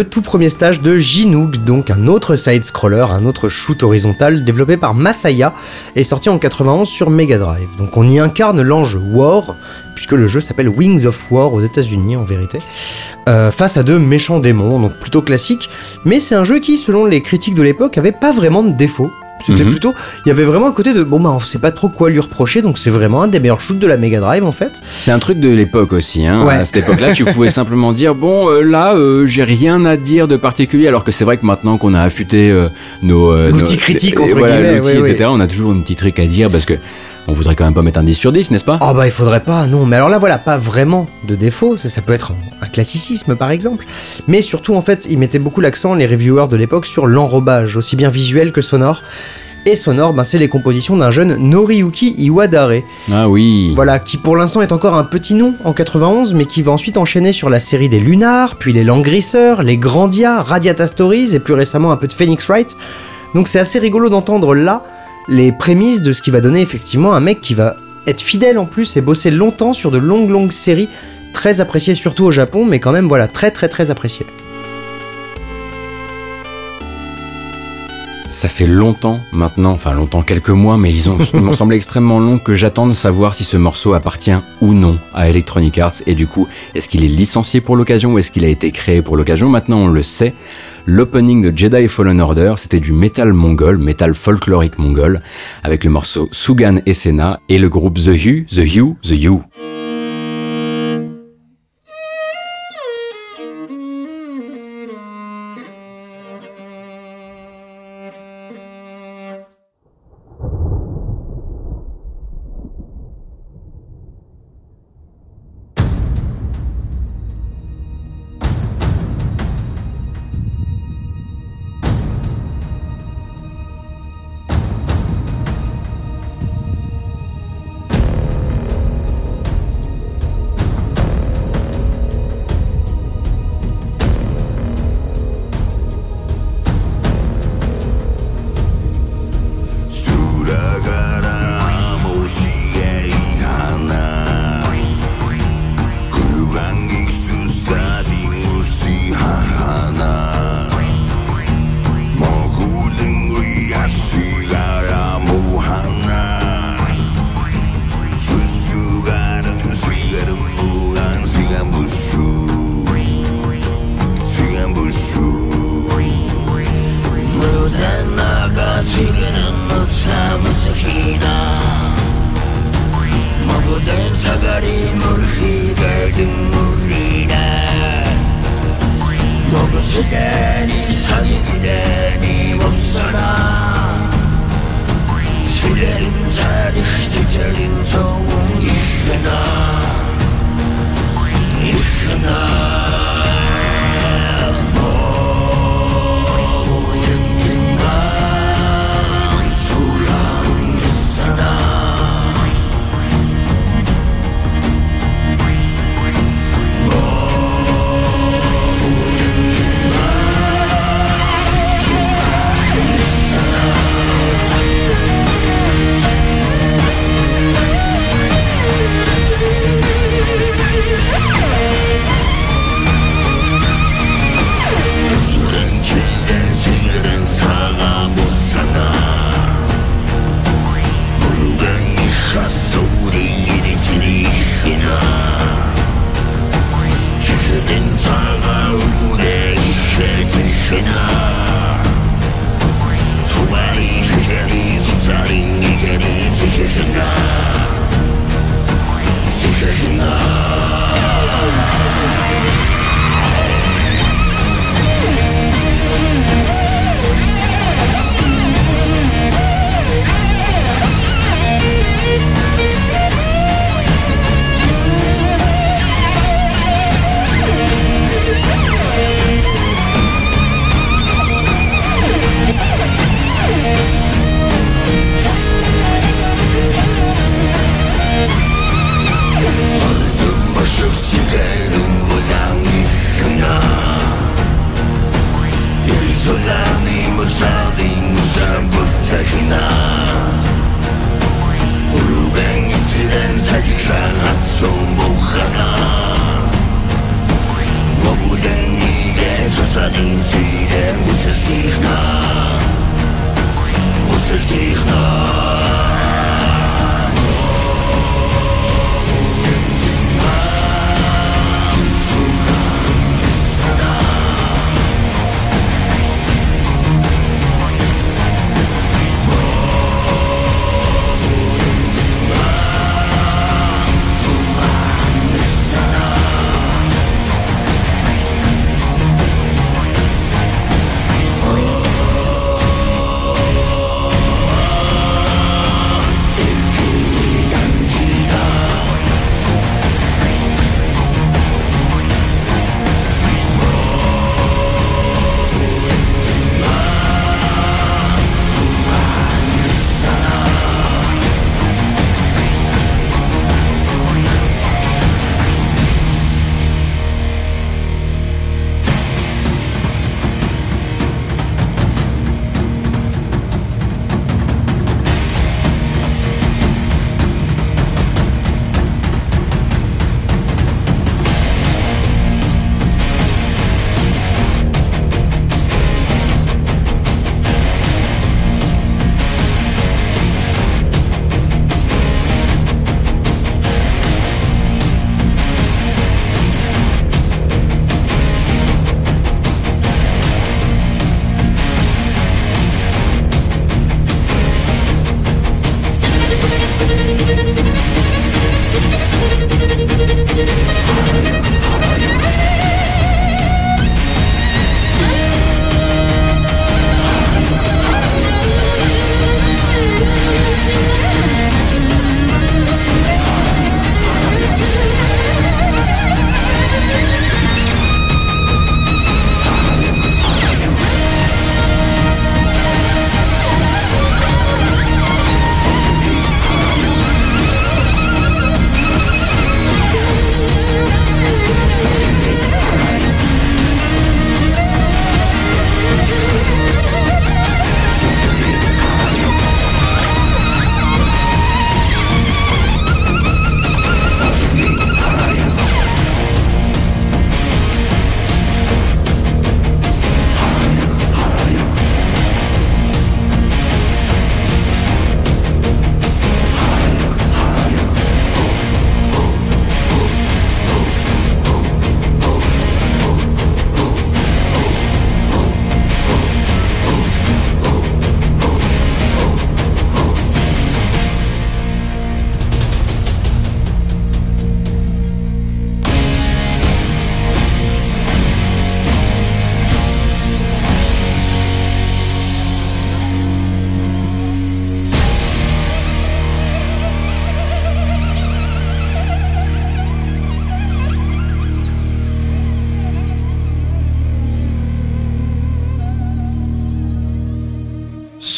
Tout premier stage de Jinoog, donc un autre side-scroller, un autre shoot horizontal développé par Masaya et sorti en 91 sur Mega Drive. Donc on y incarne l'ange War, puisque le jeu s'appelle Wings of War aux États-Unis en vérité, euh, face à deux méchants démons, donc plutôt classique. Mais c'est un jeu qui, selon les critiques de l'époque, avait pas vraiment de défauts. C'était Mhm. plutôt, il y avait vraiment un côté de bon bah on sait pas trop quoi lui reprocher, donc c'est vraiment un des meilleurs shoots de la Mega Drive en fait. C'est un truc de l'époque aussi. Hein. Ouais. À cette époque-là, tu pouvais [LAUGHS] simplement dire bon, euh, là, euh, j'ai rien à dire de particulier. Alors que c'est vrai que maintenant qu'on a affûté euh, nos L'outil critique, entre voilà, guillemets, etc. On a toujours un petit truc à dire parce que On voudrait quand même pas mettre un 10 sur 10, n'est-ce pas Oh bah il faudrait pas, non. Mais alors là voilà, pas vraiment de défaut, ça, ça peut être un classicisme par exemple. Mais surtout en fait, ils mettaient beaucoup l'accent, les reviewers de l'époque, sur l'enrobage, aussi bien visuel que sonore. Et sonore, ben, c'est les compositions d'un jeune Noriyuki Iwadare. Ah oui. Voilà, qui pour l'instant est encore un petit nom en 91, mais qui va ensuite enchaîner sur la série des Lunars, puis les Langrisseurs, les Grandia, Radiata Stories et plus récemment un peu de Phoenix Wright. Donc c'est assez rigolo d'entendre là les prémices de ce qui va donner effectivement un mec qui va être fidèle en plus et bosser longtemps sur de longues longues séries très appréciées surtout au Japon, mais quand même voilà très très très appréciées. Ça fait longtemps maintenant, enfin longtemps, quelques mois, mais ils ont, [LAUGHS] ils m'ont semblé extrêmement long que j'attends de savoir si ce morceau appartient ou non à Electronic Arts. Et du coup, est-ce qu'il est licencié pour l'occasion ou est-ce qu'il a été créé pour l'occasion? Maintenant, on le sait. L'opening de Jedi Fallen Order, c'était du metal mongol, metal folklorique mongol, avec le morceau Sugan Esena et le groupe The Hue, The Hue, The You.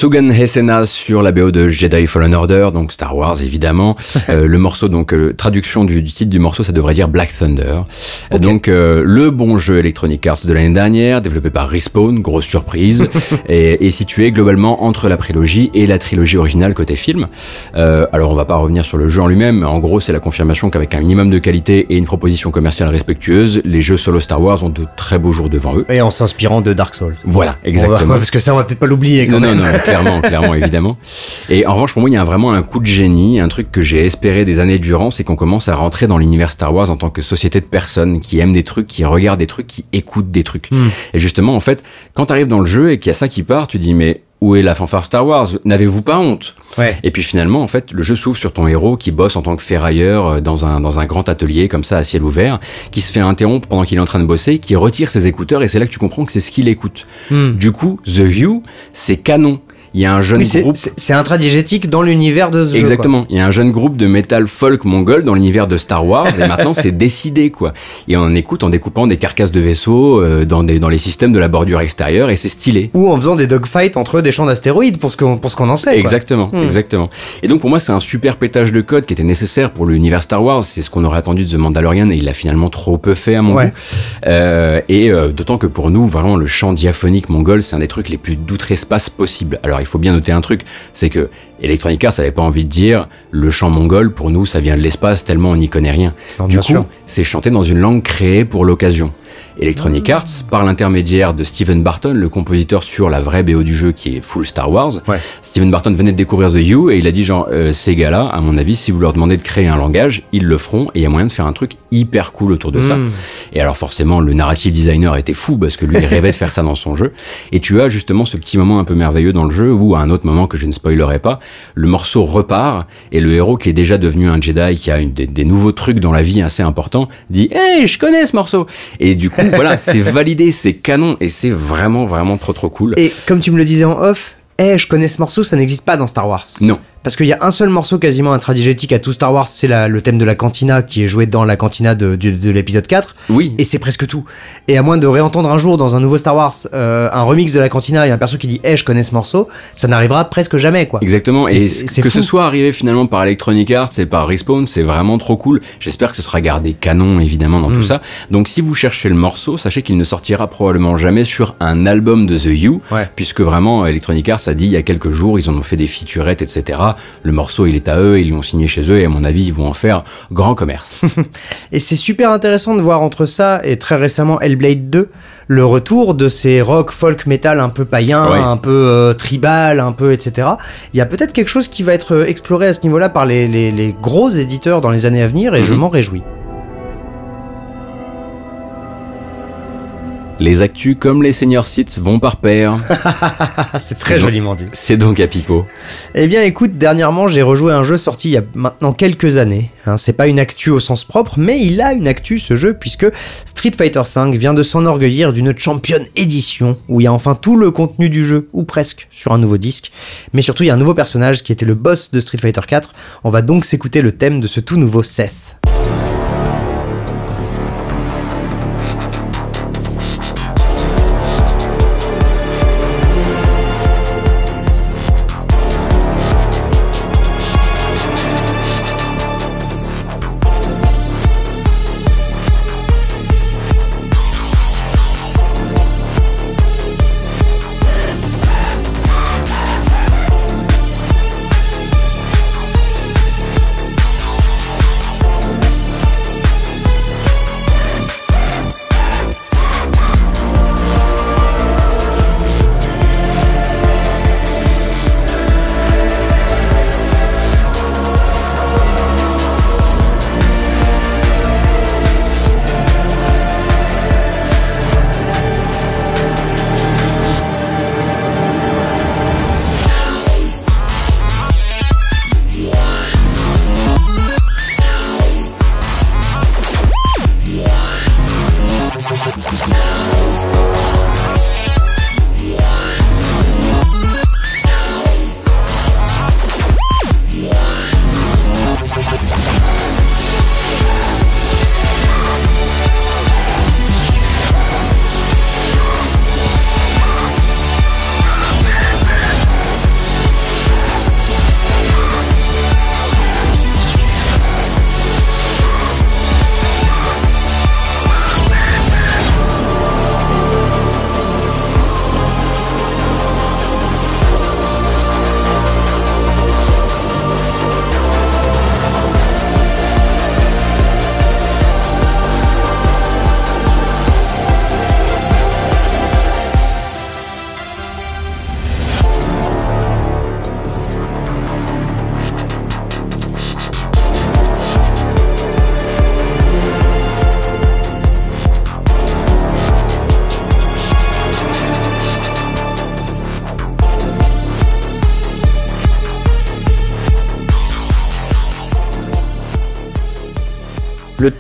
Sugan Hesena sur la BO de Jedi Fallen Order, donc Star Wars évidemment. [LAUGHS] Euh, le morceau, donc euh, traduction du, du titre du morceau, ça devrait dire Black Thunder. Donc euh, le bon jeu Electronic Arts de l'année dernière, développé par Respawn, grosse surprise, [LAUGHS] et situé globalement entre la prélogie et la trilogie originale côté film. Euh, alors on va pas revenir sur le jeu en lui-même, mais en gros c'est la confirmation qu'avec un minimum de qualité et une proposition commerciale respectueuse, les jeux solo Star Wars ont de très beaux jours devant eux. Et en s'inspirant de Dark Souls. Voilà, va- exactement. ouais, [LAUGHS] parce que ça, on va peut-être pas l'oublier quand Non, même. non, non, [LAUGHS] clairement, clairement, évidemment. Et en revanche, pour moi, il y a vraiment un coup de génie, un truc que j'ai espéré des années durant, c'est qu'on commence à rentrer dans l'univers Star Wars en tant que société de personnes qui aiment des trucs, qui regardent des trucs, qui écoutent des trucs. Hmm. Et justement, en fait, quand t'arrives dans le jeu et qu'il y a ça qui part, tu dis, mais où est la fanfare Star Wars? N'avez-vous pas honte? Ouais. et puis finalement, en fait, le jeu s'ouvre sur ton héros qui bosse en tant que ferrailleur euh, dans un, dans un grand atelier comme ça à ciel ouvert, qui se fait interrompre pendant qu'il est en train de bosser, qui retire ses écouteurs et c'est là que tu comprends que c'est ce qu'il écoute. Hmm. Du coup, The View, c'est canon. Il y a un jeune Oui, c'est- groupe. c'est intradigétique dans l'univers de ce jeu. Exactement. Il y a un jeune groupe de metal folk mongol dans l'univers de Star Wars et [LAUGHS] maintenant c'est décidé quoi. Et on écoute en découpant des carcasses de vaisseaux euh, dans, des, dans les systèmes de la bordure extérieure et c'est stylé. Ou en faisant des dogfights entre des champs d'astéroïdes pour ce qu'on pour ce qu'on en sait. Exactement, Hmm. exactement. Et donc pour moi c'est un super pétage de code qui était nécessaire pour l'univers Star Wars. C'est ce qu'on aurait attendu de The Mandalorian et il a finalement trop peu fait à mon Ouais. goût. Euh, et euh, d'autant que pour nous vraiment le chant diaphonique mongol c'est un des trucs les plus d'outre-espace possible. Alors il faut bien noter un truc, c'est que Electronic Arts avait pas envie de dire le chant mongol pour nous ça vient de l'espace tellement on n'y connaît rien. Non, du coup c'est chanté dans une langue créée pour l'occasion. Electronic. Arts, par l'intermédiaire de Steven Barton, le compositeur sur la vraie BO du jeu qui est full Star Wars, Ouais. Steven Barton venait de découvrir The You et il a dit genre euh, ces gars-là, à mon avis, si vous leur demandez de créer un langage, ils le feront et il y a moyen de faire un truc hyper cool autour de ça. Mm. Et alors forcément, le narrative designer était fou parce que lui il rêvait de faire ça dans son jeu. Et tu as justement ce petit moment un peu merveilleux dans le jeu où à un autre moment que je ne spoilerai pas, le morceau repart et le héros qui est déjà devenu un Jedi, qui a une, des, des nouveaux trucs dans la vie assez importants, dit Hey, je connais ce morceau. Et du coup, [LAUGHS] voilà, c'est validé, c'est canon et c'est vraiment vraiment trop trop cool. Et comme tu me le disais en off, eh, je connais ce morceau, ça n'existe pas dans Star Wars. Non. Parce qu'il y a un seul morceau quasiment intradigétique à tout Star Wars, c'est le thème de la cantina qui est joué dans la cantina de, de- de l'épisode 4. Oui. Et c'est presque tout. Et à moins de réentendre un jour dans un nouveau Star Wars euh, un remix de la cantina et un perso qui dit Eh, je connais ce morceau, ça n'arrivera presque jamais, quoi. Exactement, et, que ce soit arrivé finalement par Electronic Arts et par Respawn, c'est vraiment trop cool. J'espère que ce sera gardé canon évidemment dans Mm. tout ça. Donc si vous cherchez le morceau, sachez qu'il ne sortira probablement jamais sur un album de The You, Ouais. puisque vraiment Electronic Arts a dit il y a quelques jours, ils en ont fait des featurettes, etc. Le morceau il est à eux, ils l'ont signé chez eux et à mon avis ils vont en faire grand commerce. [LAUGHS] Et c'est super intéressant de voir entre ça et très récemment Hellblade 2 le retour de ces rock, folk, metal un peu païens, Ouais. un peu euh, tribal, un peu etc. Il y a peut-être quelque chose qui va être euh, exploré à ce niveau-là par les, les- les gros éditeurs dans les années à venir et je Mhm. m'en réjouis. Les actus comme les senior sites vont par pair. [LAUGHS] C'est très joliment dit. c'est donc à Pipo. Eh bien, écoute, dernièrement, j'ai rejoué à un jeu sorti il y a maintenant quelques années. Hein, c'est pas une actu au sens propre, mais il a une actu ce jeu puisque Street Fighter V vient de s'enorgueillir d'une Champion Edition où il y a enfin tout le contenu du jeu ou presque sur un nouveau disque. Mais surtout, il y a un nouveau personnage qui était le boss de Street Fighter 4. On va donc s'écouter le thème de ce tout nouveau Seth. Música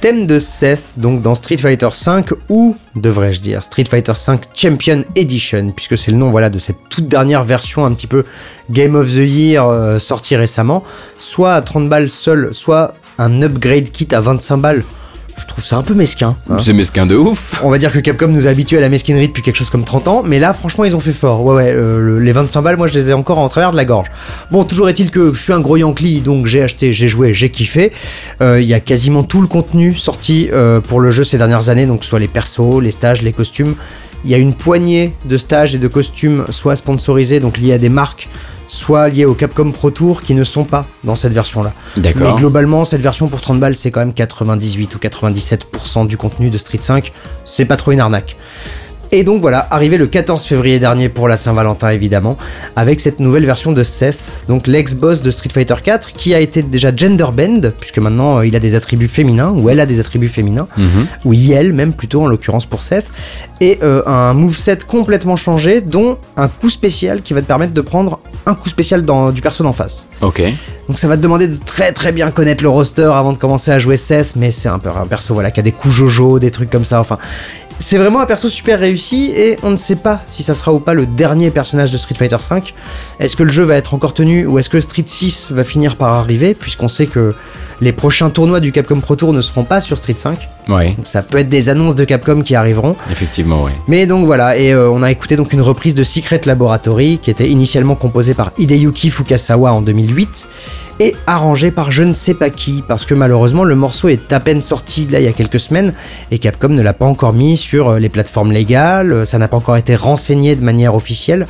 thème de Seth, donc dans Street Fighter V, ou devrais-je dire Street Fighter V Champion Edition, puisque c'est le nom voilà, de cette toute dernière version un petit peu Game of the Year euh, sortie récemment, soit à 30 balles seul, soit un upgrade kit à 25 balles. Je trouve ça un peu mesquin. hein. C'est mesquin de ouf. On va dire que Capcom nous a habitués à la mesquinerie depuis quelque chose comme 30 ans, mais là, franchement, ils ont fait fort. Ouais, ouais, euh, le- les 25 balles, moi, je les ai encore en travers de la gorge. Bon, toujours est-il que je suis un gros Yankee, donc j'ai acheté, j'ai joué, j'ai kiffé. Euh, Il y a quasiment tout le contenu sorti euh, pour le jeu ces dernières années, donc soit les persos, les stages, les costumes. Il y a une poignée de stages et de costumes, soit sponsorisés, donc liés à des marques, soit liés au Capcom Pro Tour, qui ne sont pas dans cette version-là. Mais D'accord. globalement, cette version pour 30 balles, c'est quand même 98 ou 97% du contenu de Street 5. C'est pas trop une arnaque. Et donc voilà, arrivé le 14 février dernier pour la Saint-Valentin évidemment, avec cette nouvelle version de Seth, donc l'ex-boss de Street Fighter 4, qui a été déjà gender bend, puisque maintenant euh, il a des attributs féminins, ou elle a des attributs féminins, Mhm. ou IL même plutôt en l'occurrence pour Seth, et euh, un moveset complètement changé, dont un coup spécial qui va te permettre de prendre un coup spécial dans, du perso d'en face. Ok. Donc ça va te demander de très très bien connaître le roster avant de commencer à jouer Seth, mais c'est un, peu un perso voilà, qui a des coups jojo, des trucs comme ça, enfin... C'est vraiment un perso super réussi et on ne sait pas si ça sera ou pas le dernier personnage de Street Fighter V. Est-ce que le jeu va être encore tenu ou est-ce que Street 6 va finir par arriver puisqu'on sait que les prochains tournois du Capcom Pro Tour ne seront pas sur Street 5. Ouais. Donc ça peut être des annonces de Capcom qui arriveront. Effectivement, ouais. Mais donc voilà, et euh, on a écouté donc une reprise de Secret Laboratory qui était initialement composée par Hideyuki Fukasawa en 2008 et arrangée par je ne sais pas qui parce que malheureusement le morceau est à peine sorti là il y a quelques semaines et Capcom ne l'a pas encore mis sur euh, les plateformes légales, euh, ça n'a pas encore été renseigné de manière officielle.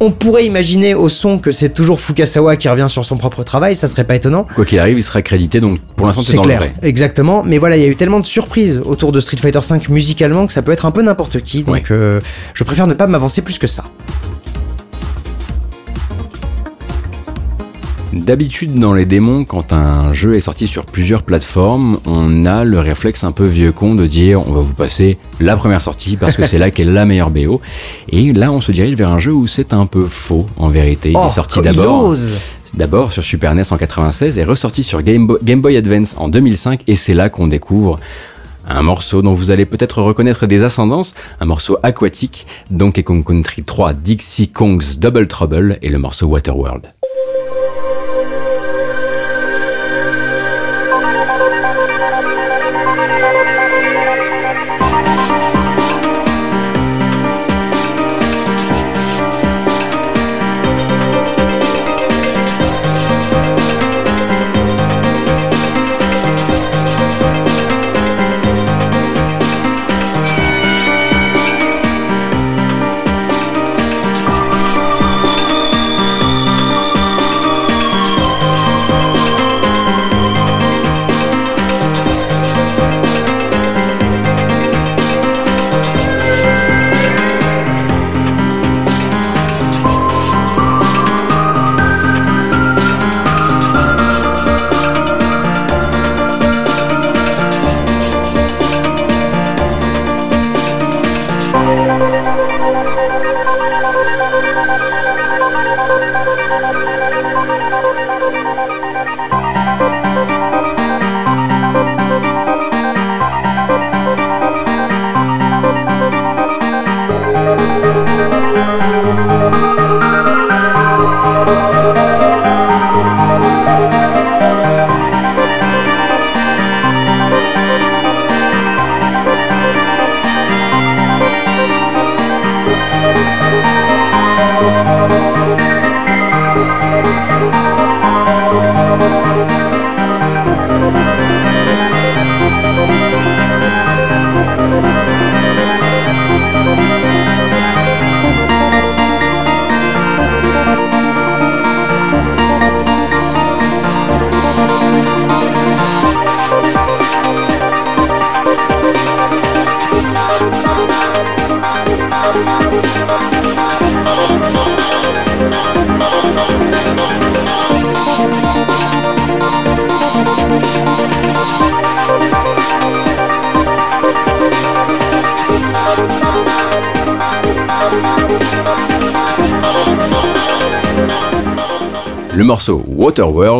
On pourrait imaginer au son que c'est toujours Fukasawa qui revient sur son propre travail, ça serait pas étonnant. Quoi qu'il arrive, il sera crédité, donc pour l'instant, c'est dans clair, le vrai. exactement. Mais voilà, il y a eu tellement de surprises autour de Street Fighter V musicalement que ça peut être un peu n'importe qui. Donc Ouais. euh, je préfère ne pas m'avancer plus que ça. D'habitude, dans les démons, quand un jeu est sorti sur plusieurs plateformes, on a le réflexe un peu vieux con de dire on va vous passer la première sortie parce que c'est là qu'est la meilleure BO. Et là, on se dirige vers un jeu où c'est un peu faux en vérité. Il est sorti comme il d'abord sur Super NES en 96 et ressorti sur Game Boy, Game Boy Advance en 2005 et c'est là qu'on découvre un morceau dont vous allez peut-être reconnaître des ascendances, un morceau aquatique, Donkey Kong Country 3 Dixie Kong's Double Trouble et le morceau Waterworld.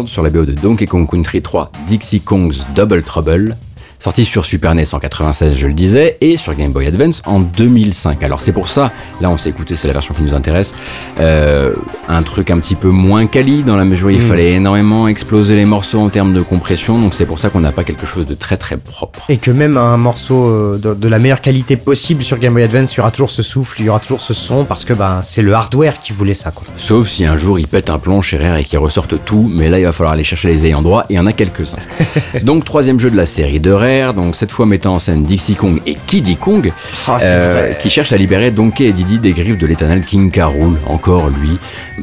Sur la BO de Donkey Kong Country 3 Dixie Kong's Double Trouble. sorti sur Super NES en 96, je le disais, et sur Game Boy Advance en 2005. Alors c'est pour ça, là on s'est écouté, c'est la version qui nous intéresse, euh, un truc un petit peu moins quali dans la mesure où il Mm. fallait énormément exploser les morceaux en termes de compression, donc c'est pour ça qu'on n'a pas quelque chose de très très propre. Et que même un morceau euh, de, de la meilleure qualité possible sur Game Boy Advance, il y aura toujours ce souffle, il y aura toujours ce son, parce que ben, c'est le hardware qui voulait ça. Quoi. Sauf si un jour il pète un plomb chez Rare et qu'il ressorte tout, mais là il va falloir aller chercher les ayants droit, et il y en a quelques-uns. [LAUGHS] donc troisième jeu de la série de Rare, donc cette fois mettant en scène Dixie Kong et Kiddy Kong, Ah, euh, qui cherche à libérer Donkey et Diddy des griffes de l'éternel King Carol, encore lui,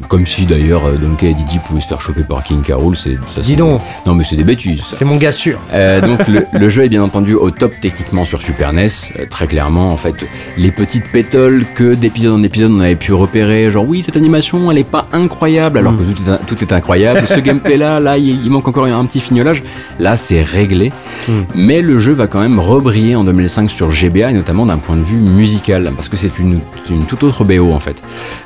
comme si d'ailleurs euh, Donkey et Diddy pouvaient se faire choper par King Carol, c'est Dis donc. Non mais c'est des bêtises. C'est mon gars sûr. Euh, donc le, le jeu est bien entendu au top techniquement sur Super NES, euh, très clairement en fait les petites pétoles que d'épisode en épisode on avait pu repérer, genre oui cette animation elle est pas incroyable alors Mm. que tout est, tout est incroyable, ce [LAUGHS] gameplay là il, il manque encore un petit fignolage, là c'est réglé, Mm. mais le jeu va quand même rebriller en 2005 sur GBA et notamment d'un point de vue musical parce que c'est une, une toute autre BO en fait,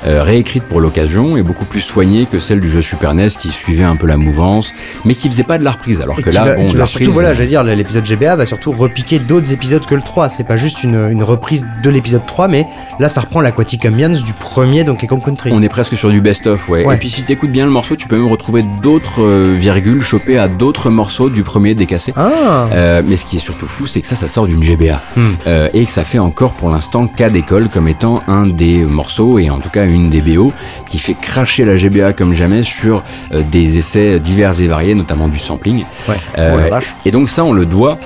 Euh, réécrite pour l'occasion et beaucoup plus soignée que celle du jeu Super NES qui suivait un peu la mouvance mais qui faisait pas de la reprise alors Et que là va, bon la surtout, reprise, voilà, je veux dire, l'épisode GBA va surtout repiquer d'autres épisodes que le 3. C'est pas juste une, une reprise de l'épisode 3, mais là, ça reprend l'Aquatic Ambience du premier Donkey Kong Country. On est presque sur du best-of, ouais. Ouais. Et puis si t'écoutes bien le morceau, tu peux même retrouver d'autres euh, virgules chopées à d'autres morceaux du premier décassé. Ah Euh, mais ce qui est surtout fou, c'est que ça, ça sort d'une GBA. Hmm. Euh, et que ça fait encore pour l'instant cas d'école comme étant un des morceaux, et en tout cas une des BO, qui fait cracher la GBA comme jamais sur des essais divers et variés, notamment du sampling. Ouais. Oh et donc ça, on le doit.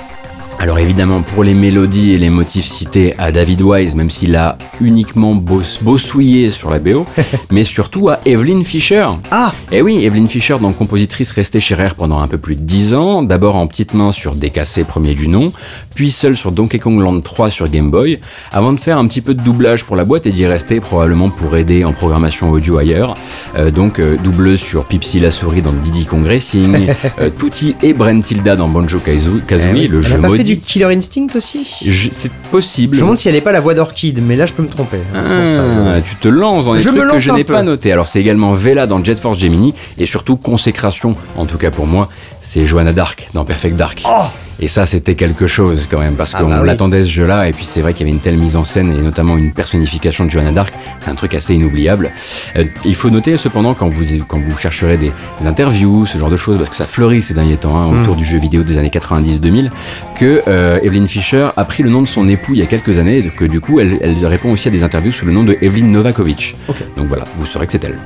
Alors évidemment pour les mélodies et les motifs cités à David Wise, même s'il a uniquement boss- bossouillé sur la BO, [LAUGHS] mais surtout à Evelyn Fisher. Ah Et oui, Evelyn Fisher, donc compositrice restée chez Rare pendant un peu plus de 10 ans, d'abord en petite main sur DKC premier du nom, puis seule sur Donkey Kong Land 3 sur Game Boy, avant de faire un petit peu de doublage pour la boîte et d'y rester probablement pour aider en programmation audio ailleurs. Euh, donc euh, doubleuse sur Pipsy la souris dans Diddy Kong Racing, [LAUGHS] euh, Tutti et Brentilda dans Banjo Kazooie, Eh oui. le jeu maudit. Du Killer Instinct aussi C'est possible. Je me demande si elle est pas la voix d'Orchid, mais là je peux me tromper. hein, ça. Ah, tu te lances dans des Je me que je n'ai pas noté. Alors c'est également Vela dans Jet Force Gemini et surtout consécration, en tout cas pour moi, c'est Johanna Dark dans Perfect Dark. Oh Et ça c'était quelque chose quand même parce Ah qu'on bah oui. l'attendait ce jeu-là et puis c'est vrai qu'il y avait une telle mise en scène et notamment une personnification de Johanna Dark, c'est un truc assez inoubliable. Euh, il faut noter cependant quand vous quand vous chercherez des, des interviews, ce genre de choses parce que ça fleurit ces derniers temps hein, Mm. autour du jeu vidéo des années 90-2000 que euh, Evelyn Fisher a pris le nom de son époux il y a quelques années et que du coup elle, elle répond aussi à des interviews sous le nom de Evelyn Novakovic. Donc voilà, vous saurez que c'est elle.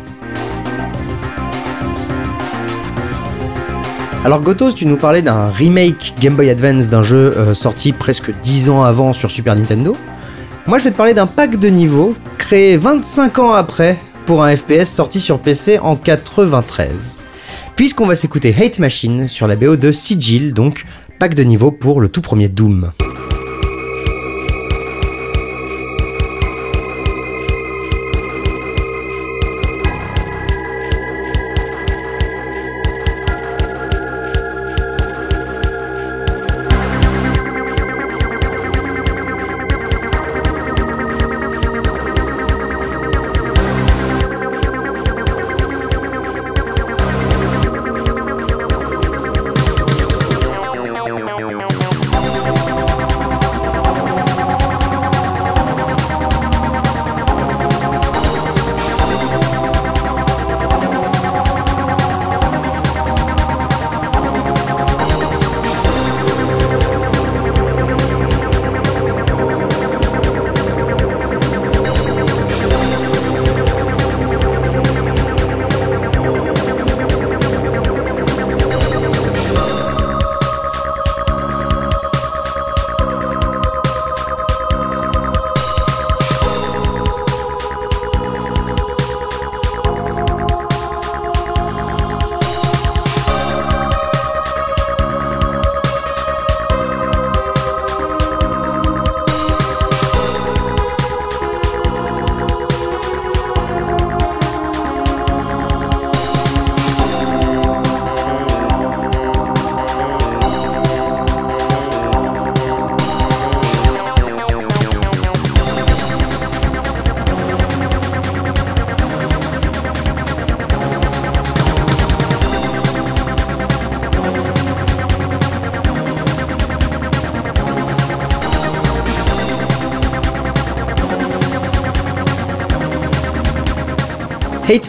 Alors Gotos, tu nous parlais d'un remake Game Boy Advance d'un jeu euh, sorti presque 10 ans avant sur Super Nintendo. Moi je vais te parler d'un pack de niveaux créé 25 ans après pour un FPS sorti sur PC en 93. Puisqu'on va s'écouter Hate Machine sur la BO de Sigil, donc pack de niveaux pour le tout premier Doom.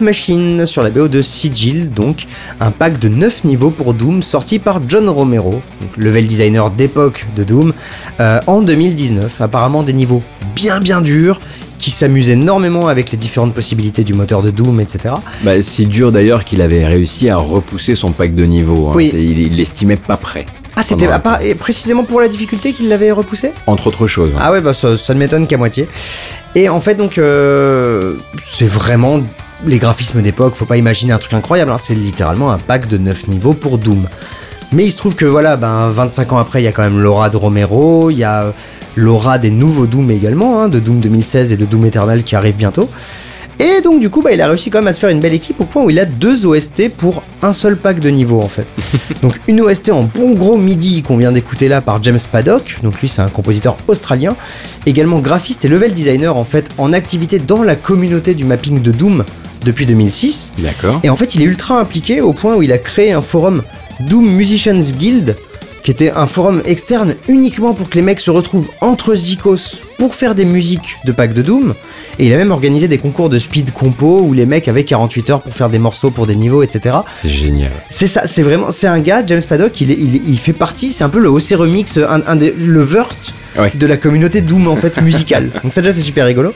Machine sur la BO de Sigil, donc un pack de 9 niveaux pour Doom sorti par John Romero, level designer d'époque de Doom, euh, en 2019. Apparemment des niveaux bien bien durs qui s'amusent énormément avec les différentes possibilités du moteur de Doom, etc. Bah, c'est dur d'ailleurs qu'il avait réussi à repousser son pack de niveau. hein. Oui. Il l'estimait pas prêt. Ah, c'était précisément pour la difficulté qu'il l'avait repoussé? Entre autres choses. Ah ouais, bah ça, ça ne m'étonne qu'à moitié. Et en fait, donc, euh, c'est vraiment les graphismes d'époque, faut pas imaginer un truc incroyable, hein, c'est littéralement un pack de 9 niveaux pour Doom. Mais il se trouve que voilà, ben 25 ans après, il y a quand même l'aura de Romero, il y a euh, l'aura des nouveaux Doom également, hein, de Doom 2016 et de Doom Eternal qui arrivent bientôt. Et donc du coup, bah, il a réussi quand même à se faire une belle équipe au point où il a deux OST pour un seul pack de niveaux en fait. [LAUGHS] donc une OST en bon gros midi qu'on vient d'écouter là par James Paddock, donc lui c'est un compositeur australien, également graphiste et level designer en fait en activité dans la communauté du mapping de Doom depuis 2006. D'accord. Et en fait, il est ultra impliqué au point où il a créé un forum Doom Musicians Guild, qui était un forum externe uniquement pour que les mecs se retrouvent entre zikos pour faire des musiques de pack de Doom. Et il a même organisé des concours de speed compo où les mecs avaient 48 heures pour faire des morceaux pour des niveaux, etc. C'est génial. C'est ça, c'est vraiment, c'est un gars, James Paddock, il, est- il, il fait partie, c'est un peu le OC Remix, un, un des, le Vert Ouais. de la communauté Doom en fait musicale. [LAUGHS] Donc ça déjà c'est super rigolo.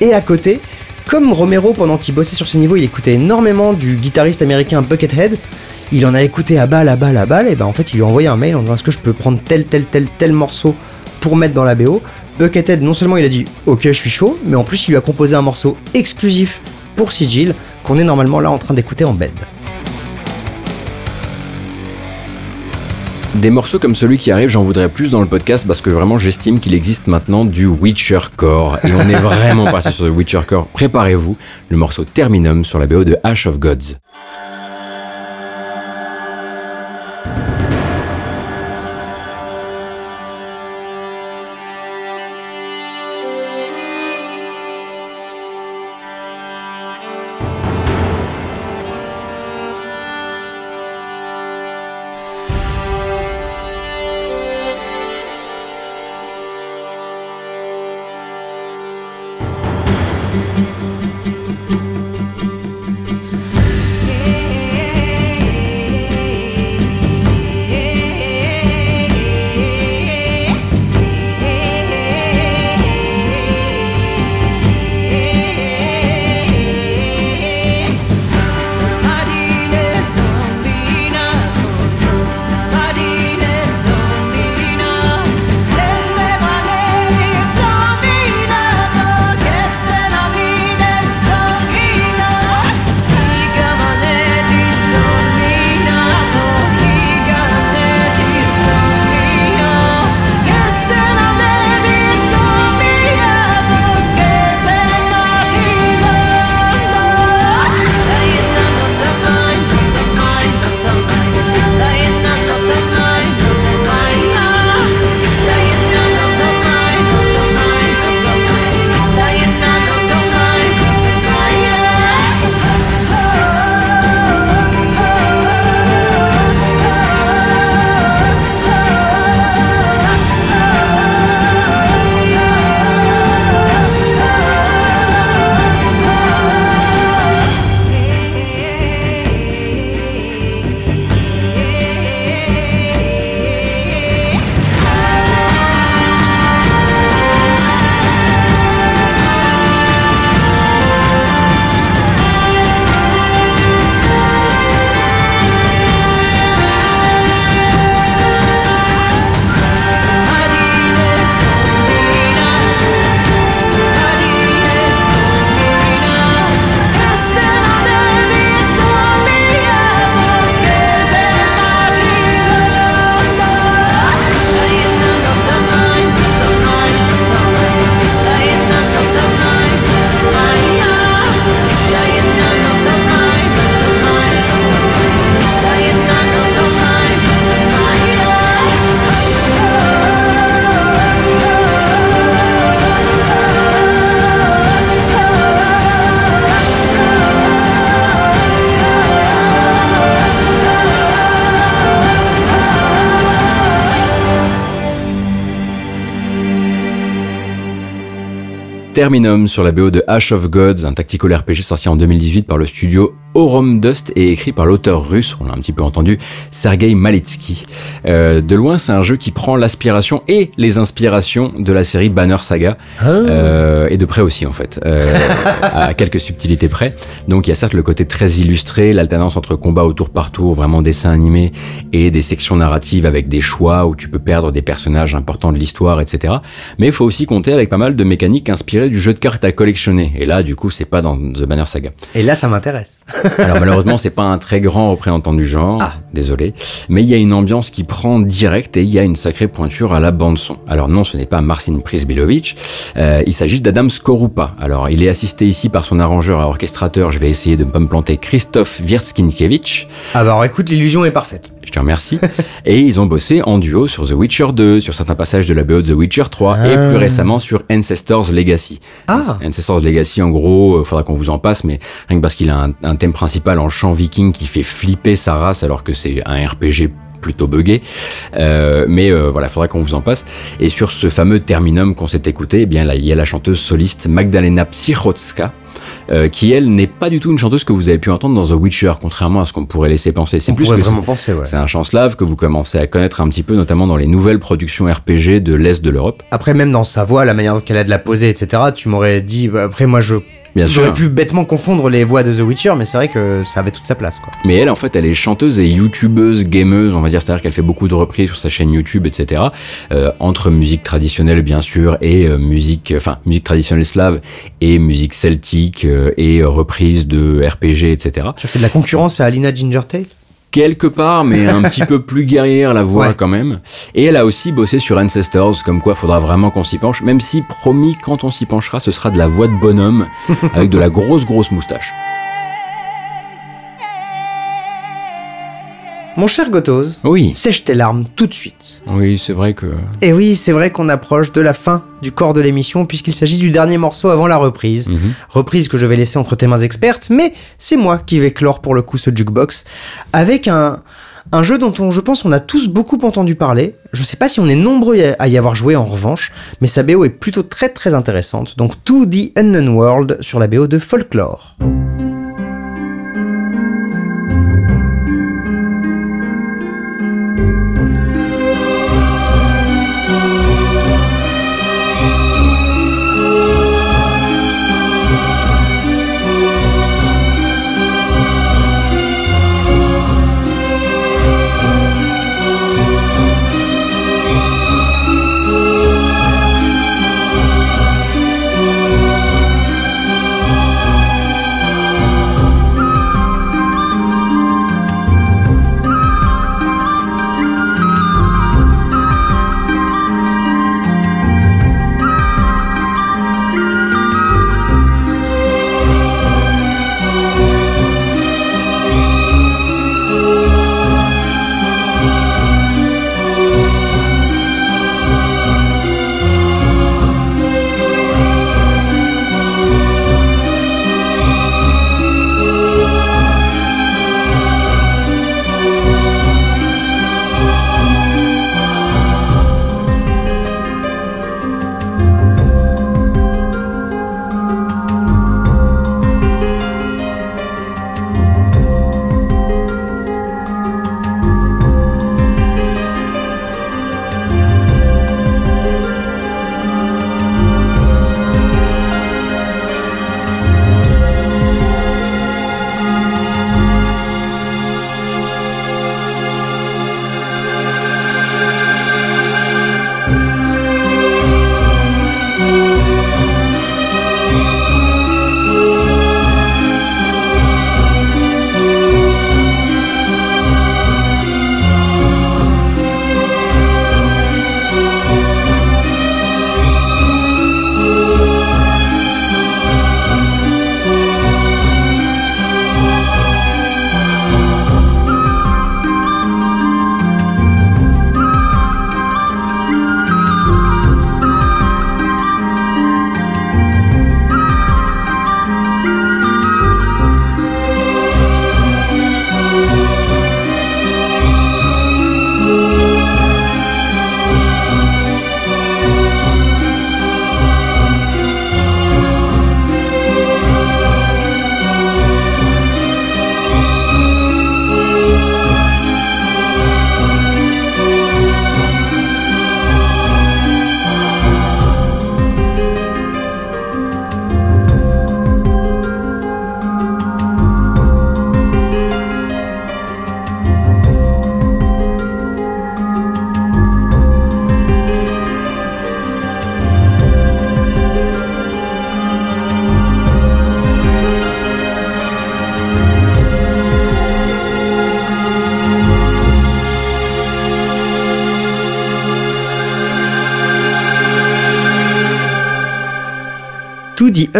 Et à côté, comme Romero pendant qu'il bossait sur ce niveau, il écoutait énormément du guitariste américain Buckethead. Il en a écouté à balle, à balle, à balle, et ben en fait il lui a envoyé un mail en disant est-ce que je peux prendre tel, tel, tel, tel morceau pour mettre dans la BO. Buckethead, non seulement il a dit ok je suis chaud, mais en plus il lui a composé un morceau exclusif pour Sigil qu'on est normalement là en train d'écouter en bed. Des morceaux comme celui qui arrive, j'en voudrais plus dans le podcast parce que vraiment j'estime qu'il existe maintenant du Witcher Core. Et on est vraiment [LAUGHS] parti sur le Witcher Core. Préparez-vous, le morceau Terminum sur la BO de Ash of Gods. Terminum sur la BO de Ash of Gods, un tactical RPG sorti en 2018 par le studio Aurum Dust et écrit par l'auteur russe, on l'a un petit peu entendu, Sergei Maletsky. Euh, de loin, c'est un jeu qui prend l'aspiration et les inspirations de la série Banner Saga, euh, et de près aussi en fait, euh, [LAUGHS] à quelques subtilités près. Donc il y a certes le côté très illustré, l'alternance entre combat au tour par tour, vraiment dessin animé, et des sections narratives avec des choix où tu peux perdre des personnages importants de l'histoire, etc. Mais il faut aussi compter avec pas mal de mécaniques inspirées du jeu de cartes à collectionner. Et là, du coup, c'est pas dans The Banner Saga. Et là, ça m'intéresse. [LAUGHS] Alors malheureusement, c'est pas un très grand représentant du genre, Ah. désolé, mais il y a une ambiance qui prend direct et il y a une sacrée pointure à la bande son. Alors non, ce n'est pas Marcin Prisbilovic, euh, il s'agit d'Adam Skorupa. Alors il est assisté ici par son arrangeur et orchestrateur, je vais essayer de ne pas me planter, Christophe Wierskinkiewicz. Ah bah alors écoute, l'illusion est parfaite. Je te remercie. [LAUGHS] et ils ont bossé en duo sur The Witcher 2, sur certains passages de la BO de The Witcher 3 et Ah. plus récemment sur Ancestors Legacy. Ah. Ancestors Legacy, en gros, euh, faudra qu'on vous en passe, mais rien que parce qu'il a un, un thème principal en chant viking qui fait flipper sa race alors que c'est un RPG plutôt buggé. Euh, mais euh, voilà, faudra qu'on vous en passe. Et sur ce fameux terminum qu'on s'est écouté, eh bien là, il y a la chanteuse soliste Magdalena Psychotska. Euh, qui elle n'est pas du tout une chanteuse que vous avez pu entendre dans The Witcher, contrairement à ce qu'on pourrait laisser penser. C'est plus que vraiment penser, ouais. c'est un chant slave que vous commencez à connaître un petit peu, notamment dans les nouvelles productions RPG de l'Est de l'Europe. Après, même dans sa voix, la manière dont elle a de la poser, etc., tu m'aurais dit. bah, après, moi, je. J'aurais pu bêtement confondre les voix de The Witcher, mais c'est vrai que ça avait toute sa place, quoi. Mais elle, en fait, elle est chanteuse et youtubeuse, gameuse, on va dire, c'est-à-dire qu'elle fait beaucoup de reprises sur sa chaîne YouTube, etc. Euh, entre musique traditionnelle, bien sûr, et euh, musique, enfin, musique traditionnelle slave et musique celtique euh, et euh, reprises de RPG, etc. C'est de la concurrence à Alina Gingertail Quelque part, mais un [LAUGHS] petit peu plus guerrière la voix Ouais. quand même. Et elle a aussi bossé sur Ancestors, comme quoi faudra vraiment qu'on s'y penche, même si promis, quand on s'y penchera, ce sera de la voix de bonhomme, [LAUGHS] avec de la grosse grosse moustache. Mon cher Gotoz, Oui, sèche tes larmes tout de suite. oui, c'est vrai que... Et oui, c'est vrai qu'on approche de la fin du corps de l'émission puisqu'il s'agit du dernier morceau avant la reprise. Mhm. Reprise que je vais laisser entre tes mains expertes, mais c'est moi qui vais clore pour le coup ce jukebox avec un, un jeu dont on, je pense on a tous beaucoup entendu parler. Je sais pas si on est nombreux à y avoir joué en revanche, mais sa BO est plutôt très très intéressante. Donc To The Unknown World sur la BO de Folklore.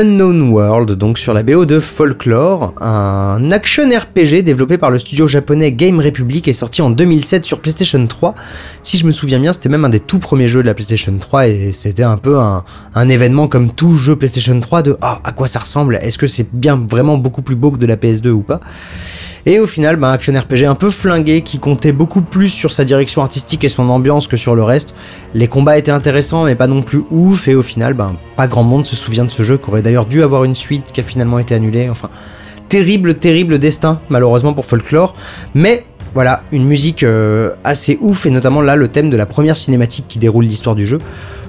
Unknown World, donc sur la BO de Folklore, un action RPG développé par le studio japonais Game Republic et sorti en 2007 sur PlayStation 3. Si je me souviens bien, c'était même un des tout premiers jeux de la PlayStation 3 et c'était un peu un, événement comme tout jeu PlayStation 3 de ah à quoi ça ressemble, est-ce que c'est bien vraiment beaucoup plus beau que de la PS2 ou pas? Et au final, bah, action RPG un peu flingué qui comptait beaucoup plus sur sa direction artistique et son ambiance que sur le reste. Les combats étaient intéressants mais pas non plus ouf et au final, bah, pas grand monde se souvient de ce jeu qui aurait d'ailleurs dû avoir une suite qui a finalement été annulée. Enfin, terrible, terrible destin malheureusement pour Folklore. Mais voilà, une musique euh, assez ouf et notamment là le thème de la première cinématique qui déroule l'histoire du jeu,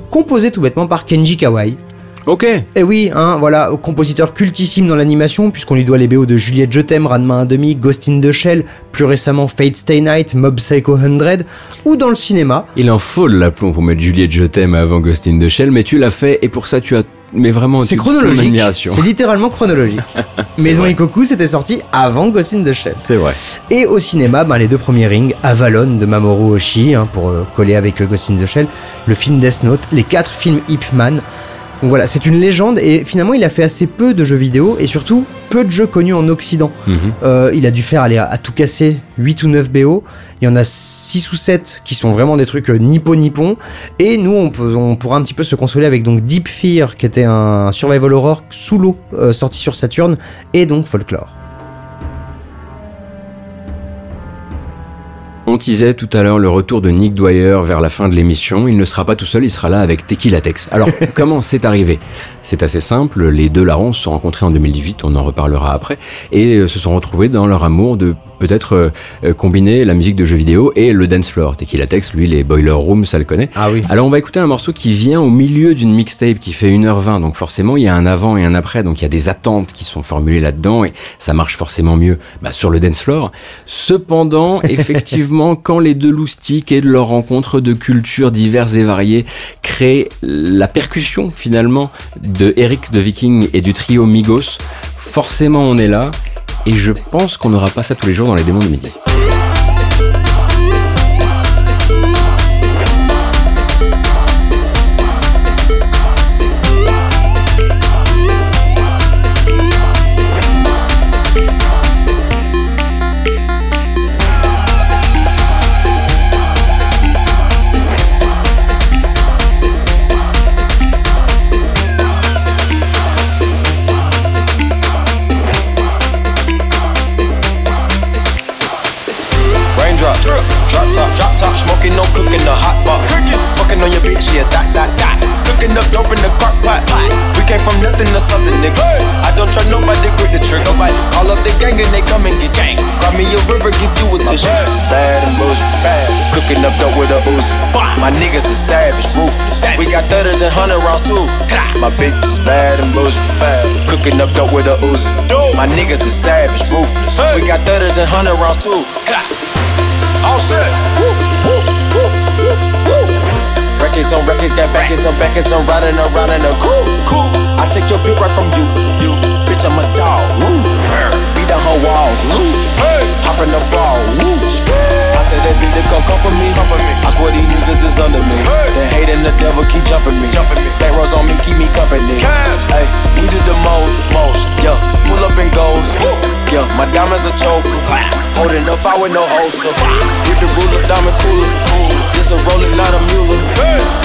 composé tout bêtement par Kenji Kawai, Ok. et oui, hein, voilà, compositeur cultissime dans l'animation, puisqu'on lui doit les BO de Juliette Je t'aime, Ranma 1,5, Ghost in the Shell, plus récemment Fate Stay Night, Mob Psycho 100, ou dans le cinéma. Il en faut le l'aplomb pour mettre Juliette Je t'aime avant Ghost in the Shell, mais tu l'as fait et pour ça tu as. Mais vraiment, C'est chronologique. admiration. C'est littéralement chronologique. [LAUGHS] Maison Ikoku, c'était sorti avant Ghost in the Shell. C'est vrai. Et au cinéma, ben, les deux premiers rings, Avalon de Mamoru Oshii, hein, pour euh, coller avec euh, Ghost in the Shell, le film Death Note, les quatre films Ip Man. Donc voilà, c'est une légende et finalement il a fait assez peu de jeux vidéo et surtout peu de jeux connus en Occident. Mhm. Euh, il a dû faire aller à, à tout casser 8 ou 9 BO. Il y en a 6 ou 7 qui sont vraiment des trucs euh, nippo-nippon. Et nous, on, peut, on pourra un petit peu se consoler avec donc Deep Fear, qui était un survival horror sous l'eau, euh, sorti sur Saturn, et donc Folklore. On teasait tout à l'heure le retour de Nick Dwyer vers la fin de l'émission. Il ne sera pas tout seul, il sera là avec Tequila Tex. Alors, [LAUGHS] comment c'est arrivé? C'est assez simple. Les deux larrons se sont rencontrés en 2018, on en reparlera après, et euh, se sont retrouvés dans leur amour de peut-être euh, euh, combiner la musique de jeux vidéo et le dance floor. Tequila Tex, lui, les Boiler Room, ça le connaît. Ah oui. Alors on va écouter un morceau qui vient au milieu d'une mixtape qui fait 1h20, donc forcément il y a un avant et un après, donc il y a des attentes qui sont formulées là-dedans et ça marche forcément mieux bah, sur le dance floor. Cependant, [LAUGHS] effectivement, quand les deux loustiques et de leur rencontre de cultures diverses et variées créent la percussion finalement de Eric de Viking et du trio Migos, forcément on est là et je pense qu'on n'aura pas ça tous les jours dans les démons de midi. Cooking, the hot pot. Cooking, fucking on your bitch, yeah, that, that, that. Cooking up dope in the crock pot. pot. We came from nothing to something, nigga. I don't trust nobody, grip the trigger. Nobody call up the gang and they come and get gang. Cry me a river, give you a tissue. It's bad and bullshit, bad. Cooking up dope with a Uzi. My niggas is savage, ruthless. We got thudders and hundred rounds too. My bitch is bad and bullshit, bad. Cooking up dope with a Uzi. My niggas is savage, ruthless. We got thudders and hundred rounds too. All set. Woo, woo. Records on records, got backers on backers, I'm riding around in a cool, cool. I take your beat right from you, you. Bitch, I'm a dog. Woo. Beat down her walls, loose. Hey. Hop in the fall, woo. I tell that bitch to come come for me. Me. I swear these niggas is under me. Hey. The hate and the devil keep jumping me. Jumping me. Rolls on me, keep me company. Hey, we did the most, most. Yeah, pull up and goes. Woo. Yeah, my diamonds a choker. Holding up, I with no holster. With the ruler, diamond cooler. This a roller, not a mule.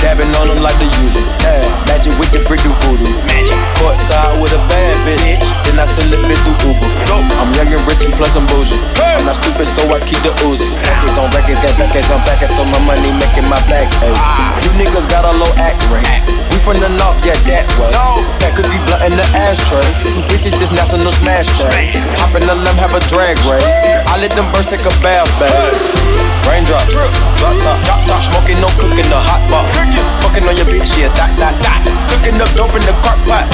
Dabbing on them like the usual. Yeah, magic with the brick do voodoo. Magic. Courtside with a bad bitch. Then I send the bitch through Uber. I'm young and rich and plus I'm bougie. I'm not stupid, so I keep the Uzi. Records on records, got backers on backers, so my money making my back. Ay. You niggas got a low act rate. We from the north, yeah, that way. That cookie blunt in the ashtray. Two bitches just national smash day. Hop in the limb, have a drag race. I let them birds take a bath, babe. Raindrop, drop top, drop top, smoking, no cooking, the hot pot. Fucking on your bitch, yeah, that, that, that. Cooking up dope in the crock pot.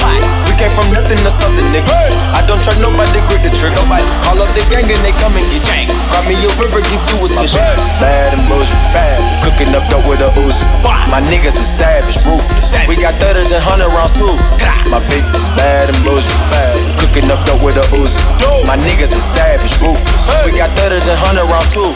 We came from nothing to something, nigga. I don't trust nobody, grip the trigger. Nobody call up the gang and they come and get gang. Cry me a river, give you a tissue. Bad and bullshit, bad. Cooking up dope with a Uzi. My niggas is savage, ruthless. We got thudders and hundred rounds too. My bitch is bad and bullshit, bad. Cooking up dope with a Uzi. My niggas is savage, ruthless. We got thudders and hundred rounds too.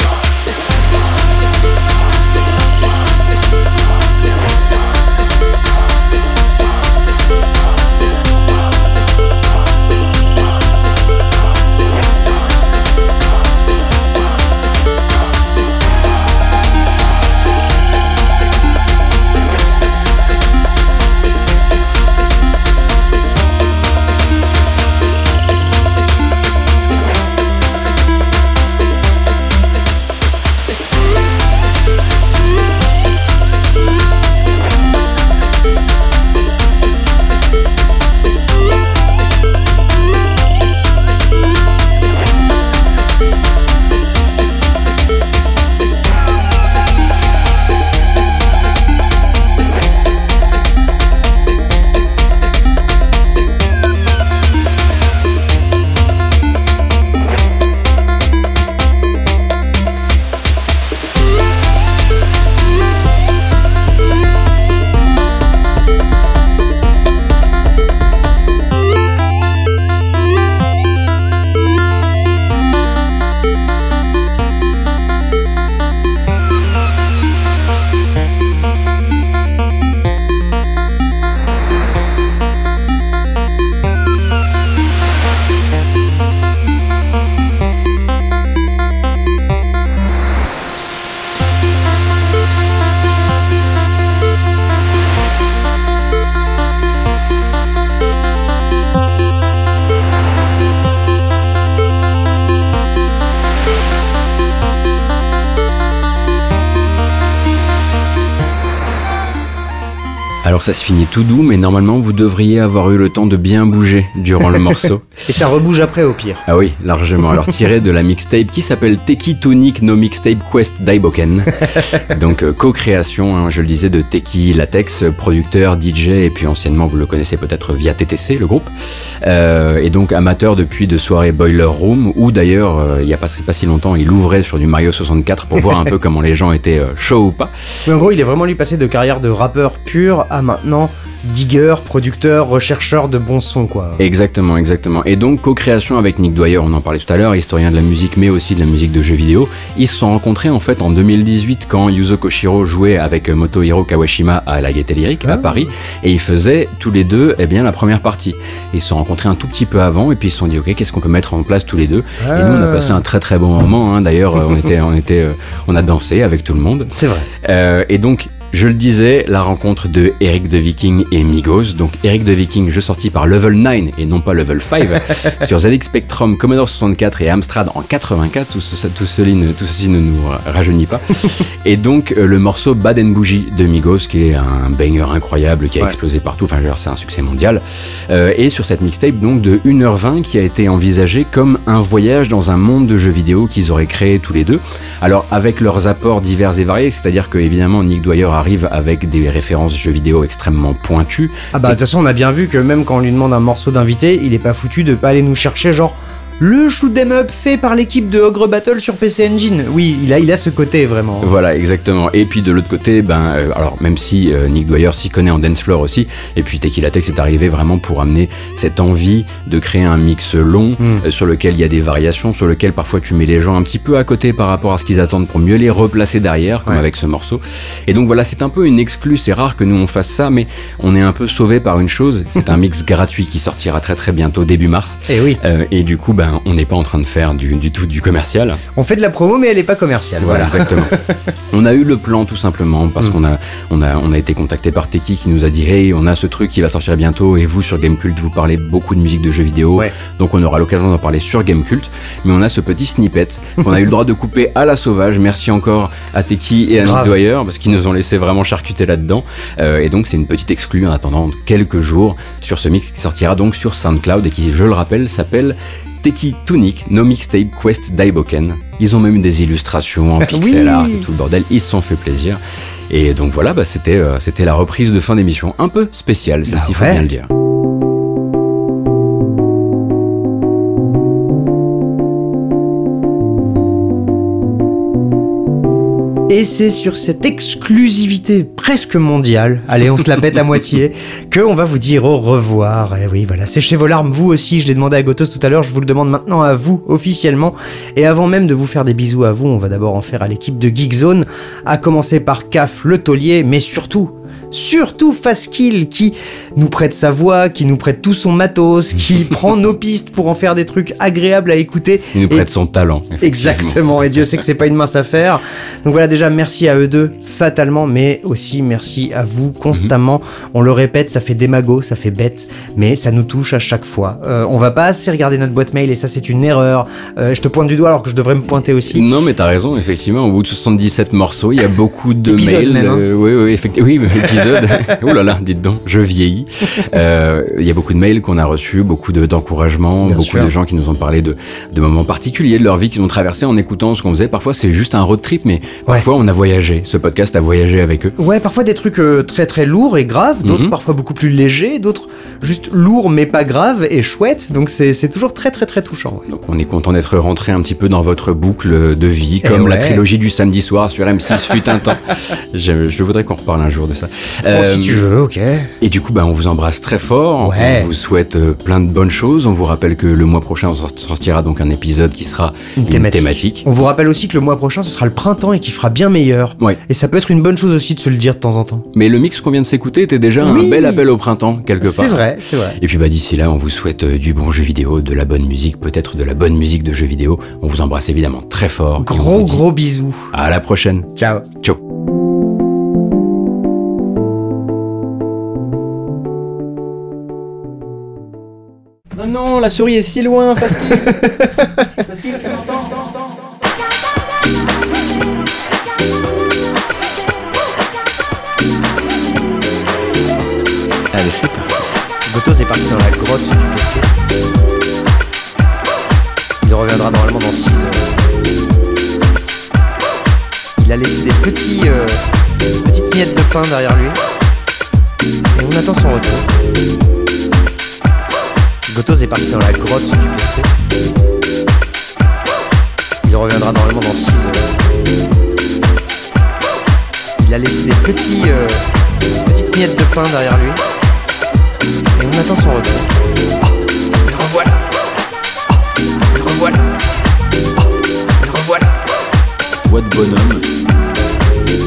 Ça se finit tout doux, mais normalement vous devriez avoir eu le temps de bien bouger durant le [LAUGHS] morceau. Et ça rebouge après au pire. Ah oui, largement. Alors tiré de la mixtape qui s'appelle Teki Tonic No Mixtape Quest Daiboken. [LAUGHS] Donc euh, co-création, hein, je le disais, de Teki Latex, producteur, DJ, et puis anciennement vous le connaissez peut-être via TTC, le groupe. Euh, et donc amateur depuis de soirées Boiler Room, où d'ailleurs euh, il y a pas, pas si longtemps il ouvrait sur du Mario 64 pour voir un peu [LAUGHS] comment les gens étaient euh, chauds ou pas. Mais en gros, il est vraiment lui passé de carrière de rappeur pur à maintenant digger, producteur, rechercheur de bons sons, quoi. Exactement, exactement. Et donc, co-création avec Nick Dwyer, on en parlait tout à l'heure, historien de la musique, mais aussi de la musique de jeux vidéo. Ils se sont rencontrés en fait en 2018 quand Yuzo Koshiro jouait avec Motohiro Kawashima à la Gaieté Lyrique à Ah. Paris, et ils faisaient tous les deux eh bien, la première partie. Ils se sont rencontrés un tout petit peu avant, et puis ils se sont dit, ok, qu'est-ce qu'on peut mettre en place tous les deux? Et nous, on a passé un très très bon moment. hein. D'ailleurs, on était, on était, euh, on a dansé avec tout le monde. C'est vrai. Euh, et donc, je le disais, la rencontre de Eric de Viking et Migos. Donc, Eric de Viking, jeu sorti par Level 9 et non pas Level 5 [LAUGHS] sur ZX Spectrum, Commodore 64 et Amstrad en 84. Tout, ce- tout ceci, ne, tout ceci ne nous rajeunit pas. [LAUGHS] et donc, euh, le morceau Bad and Bougie de Migos, qui est un banger incroyable qui a Ouais. explosé partout. Enfin, c'est un succès mondial. Euh, et sur cette mixtape, donc, de 1h20 qui a été envisagée comme un voyage dans un monde de jeux vidéo qu'ils auraient créé tous les deux. Alors avec leurs apports divers et variés, c'est-à-dire que évidemment Nick Dwyer arrive avec des références jeux vidéo extrêmement pointues. Ah bah de toute façon on a bien vu que même quand on lui demande un morceau d'invité, il est pas foutu de pas aller nous chercher genre le shoot 'em up fait par l'équipe de Ogre Battle sur PC Engine. Oui, il a, il a ce côté vraiment. Voilà, exactement. Et puis de l'autre côté, ben, euh, alors même si euh, Nick Dwyer s'y connaît en dance floor aussi, et puis Tequila Tex est arrivé vraiment pour amener cette envie de créer un mix long Mm. euh, sur lequel il y a des variations, sur lequel parfois tu mets les gens un petit peu à côté par rapport à ce qu'ils attendent pour mieux les replacer derrière, comme Ouais. avec ce morceau. Et donc voilà, c'est un peu une exclue. C'est rare que nous on fasse ça, mais on est un peu sauvé par une chose. C'est un mix [LAUGHS] gratuit qui sortira très très bientôt début mars. Et oui, Euh, et du coup, ben, on n'est pas en train de faire du, du tout du commercial. on fait de la promo mais elle est pas commerciale. Voilà, Voilà. exactement. [LAUGHS] on a eu le plan tout simplement parce Mm. qu'on a, on a, on a été contacté par Teki qui nous a dit Hey, on a ce truc qui va sortir bientôt et vous sur Gamecult vous parlez beaucoup de musique de jeux vidéo. Ouais. Donc on aura l'occasion d'en parler sur Gamecult. Mais on a ce petit snippet [LAUGHS] qu'on a eu le droit de couper à la sauvage. Merci encore à Teki et à Nick. Dwyer parce qu'ils nous ont laissé vraiment charcuter là-dedans. Euh, et donc c'est une petite exclue en attendant quelques jours sur ce mix qui sortira donc sur SoundCloud et qui, je le rappelle, s'appelle Teki Tunic, No Mixtape Quest Daiboken. Ils ont même eu des illustrations en pixel Oui. art et tout le bordel. Ils se sont fait plaisir. Et donc voilà, bah, c'était euh, c'était la reprise de fin d'émission. Un peu spéciale, celle-ci, Bah faut bien le dire. Et c'est sur cette exclusivité presque mondiale, allez on se la pète à moitié, [LAUGHS] que on va vous dire au revoir. Et oui voilà, séchez vos larmes, vous aussi, je l'ai demandé à Gotos tout à l'heure, je vous le demande maintenant à vous officiellement. Et avant même de vous faire des bisous à vous, on va d'abord en faire à l'équipe de Geekzone, à commencer par Caf le taulier, mais surtout... Surtout Faskill qui nous prête sa voix, qui nous prête tout son matos, qui [LAUGHS] prend nos pistes pour en faire des trucs agréables à écouter. Il nous Et- prête son talent. Exactement, et Dieu sait que c'est pas une mince affaire. Donc voilà, déjà merci à eux deux, fatalement, mais aussi merci à vous constamment. On le répète, ça fait démago, ça fait bête, mais ça nous touche à chaque fois. Euh, on va pas assez regarder notre boîte mail et ça c'est une erreur. Euh, je te pointe du doigt alors que je devrais me pointer aussi. Non, mais t'as raison, effectivement, au bout de 77 morceaux, il y a beaucoup de mails. même, hein. euh, oui, oui, effectivement. Oui, mais [LAUGHS] épisode. [LAUGHS] oh là là, dites donc, je vieillis. Euh, Il y a beaucoup de mails qu'on a reçus, beaucoup de- d'encouragements, Bien beaucoup sûr. de gens qui nous ont parlé de, de moments particuliers de leur vie qu'ils ont traversé en écoutant ce qu'on faisait. Parfois, c'est juste un road trip, mais parfois, on a voyagé. Ce podcast a voyagé avec eux. Ouais, parfois des trucs euh, très très lourds et graves, d'autres Mhm. parfois beaucoup plus légers, d'autres juste lourds mais pas graves et chouettes. Donc c'est toujours très très très touchant. ouais. Donc on est content d'être rentré un petit peu dans votre boucle de vie, Eh comme la trilogie du samedi soir sur M6 fut un temps. [LAUGHS] Je, je voudrais qu'on reparle un jour de ça. Bon, Euh, si tu veux, ok. Et du coup, bah, on vous embrasse très fort. Ouais. On vous souhaite euh, plein de bonnes choses. On vous rappelle que le mois prochain, on sort- sortira donc un épisode qui sera Une une, thématique. On vous rappelle aussi que le mois prochain ce sera le printemps et qu'il fera bien meilleur. Ouais. Et ça peut être une bonne chose aussi de se le dire de temps en temps. Mais le mix qu'on vient de s'écouter était déjà Oui. un bel appel au printemps, quelque part. C'est vrai, c'est vrai. Et puis bah, d'ici là, on vous souhaite euh, du bon jeu vidéo, de la bonne musique, peut-être de la bonne musique de jeux vidéo. On vous embrasse évidemment très fort. Gros gros bisous. À la prochaine. Ciao. Ciao. Non, non, la souris est si loin, Fasquille. [LAUGHS] Fasquille, tu m'entends Allez, c'est parti. Gotos est parti dans la grotte du PC. Il reviendra normalement dans 6 heures. Il a laissé des petits, euh, petites miettes de pain derrière lui. Et on attend son retour. Gotos est parti dans la grotte du PC. Il reviendra normalement dans 6 heures. Il a laissé des petits, euh, petites miettes de pain derrière lui. Et on attend son retour. Le revoilà. Le revoilà. Le revoilà. Voix de bonhomme.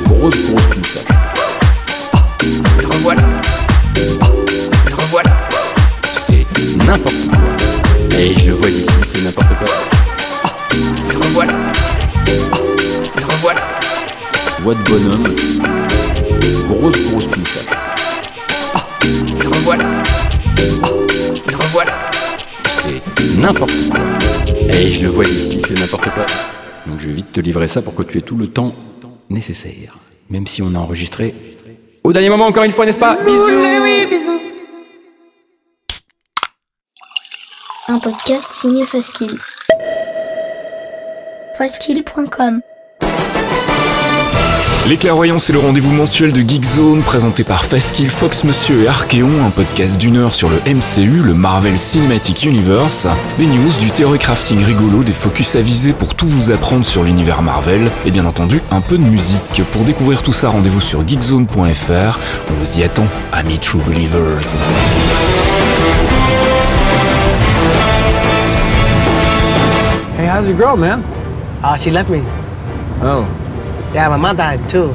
Grosse, grosse moustache. N'importe quoi. Et je le vois d'ici, c'est n'importe quoi. Le revoilà. Le revoilà. Voix de bonhomme. Grosse, grosse moustache. Le revoilà. Le revoilà. C'est n'importe quoi. Et je le vois d'ici, c'est n'importe quoi. Donc je vais vite te livrer ça pour que tu aies tout le temps nécessaire. Même si on a enregistré au dernier moment, encore une fois, n'est-ce pas? Bisous Un podcast signé Faskill. Faskill.com Les Clairvoyants, le rendez-vous mensuel de Geekzone présenté par Faskill, Fox Monsieur et Archeon, un podcast d'une heure sur le MCU, le Marvel Cinematic Universe, des news, du theory crafting rigolo, des focus avisés pour tout vous apprendre sur l'univers Marvel, et bien entendu un peu de musique. Pour découvrir tout ça, rendez-vous sur geekzone.fr. On vous y attend, amis True Believers. How's your girl, man? Uh, she left me. Oh, Yeah, my mom died too.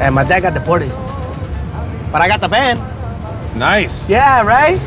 And my dad got deported. But I got the van. it's nice. Yeah, right?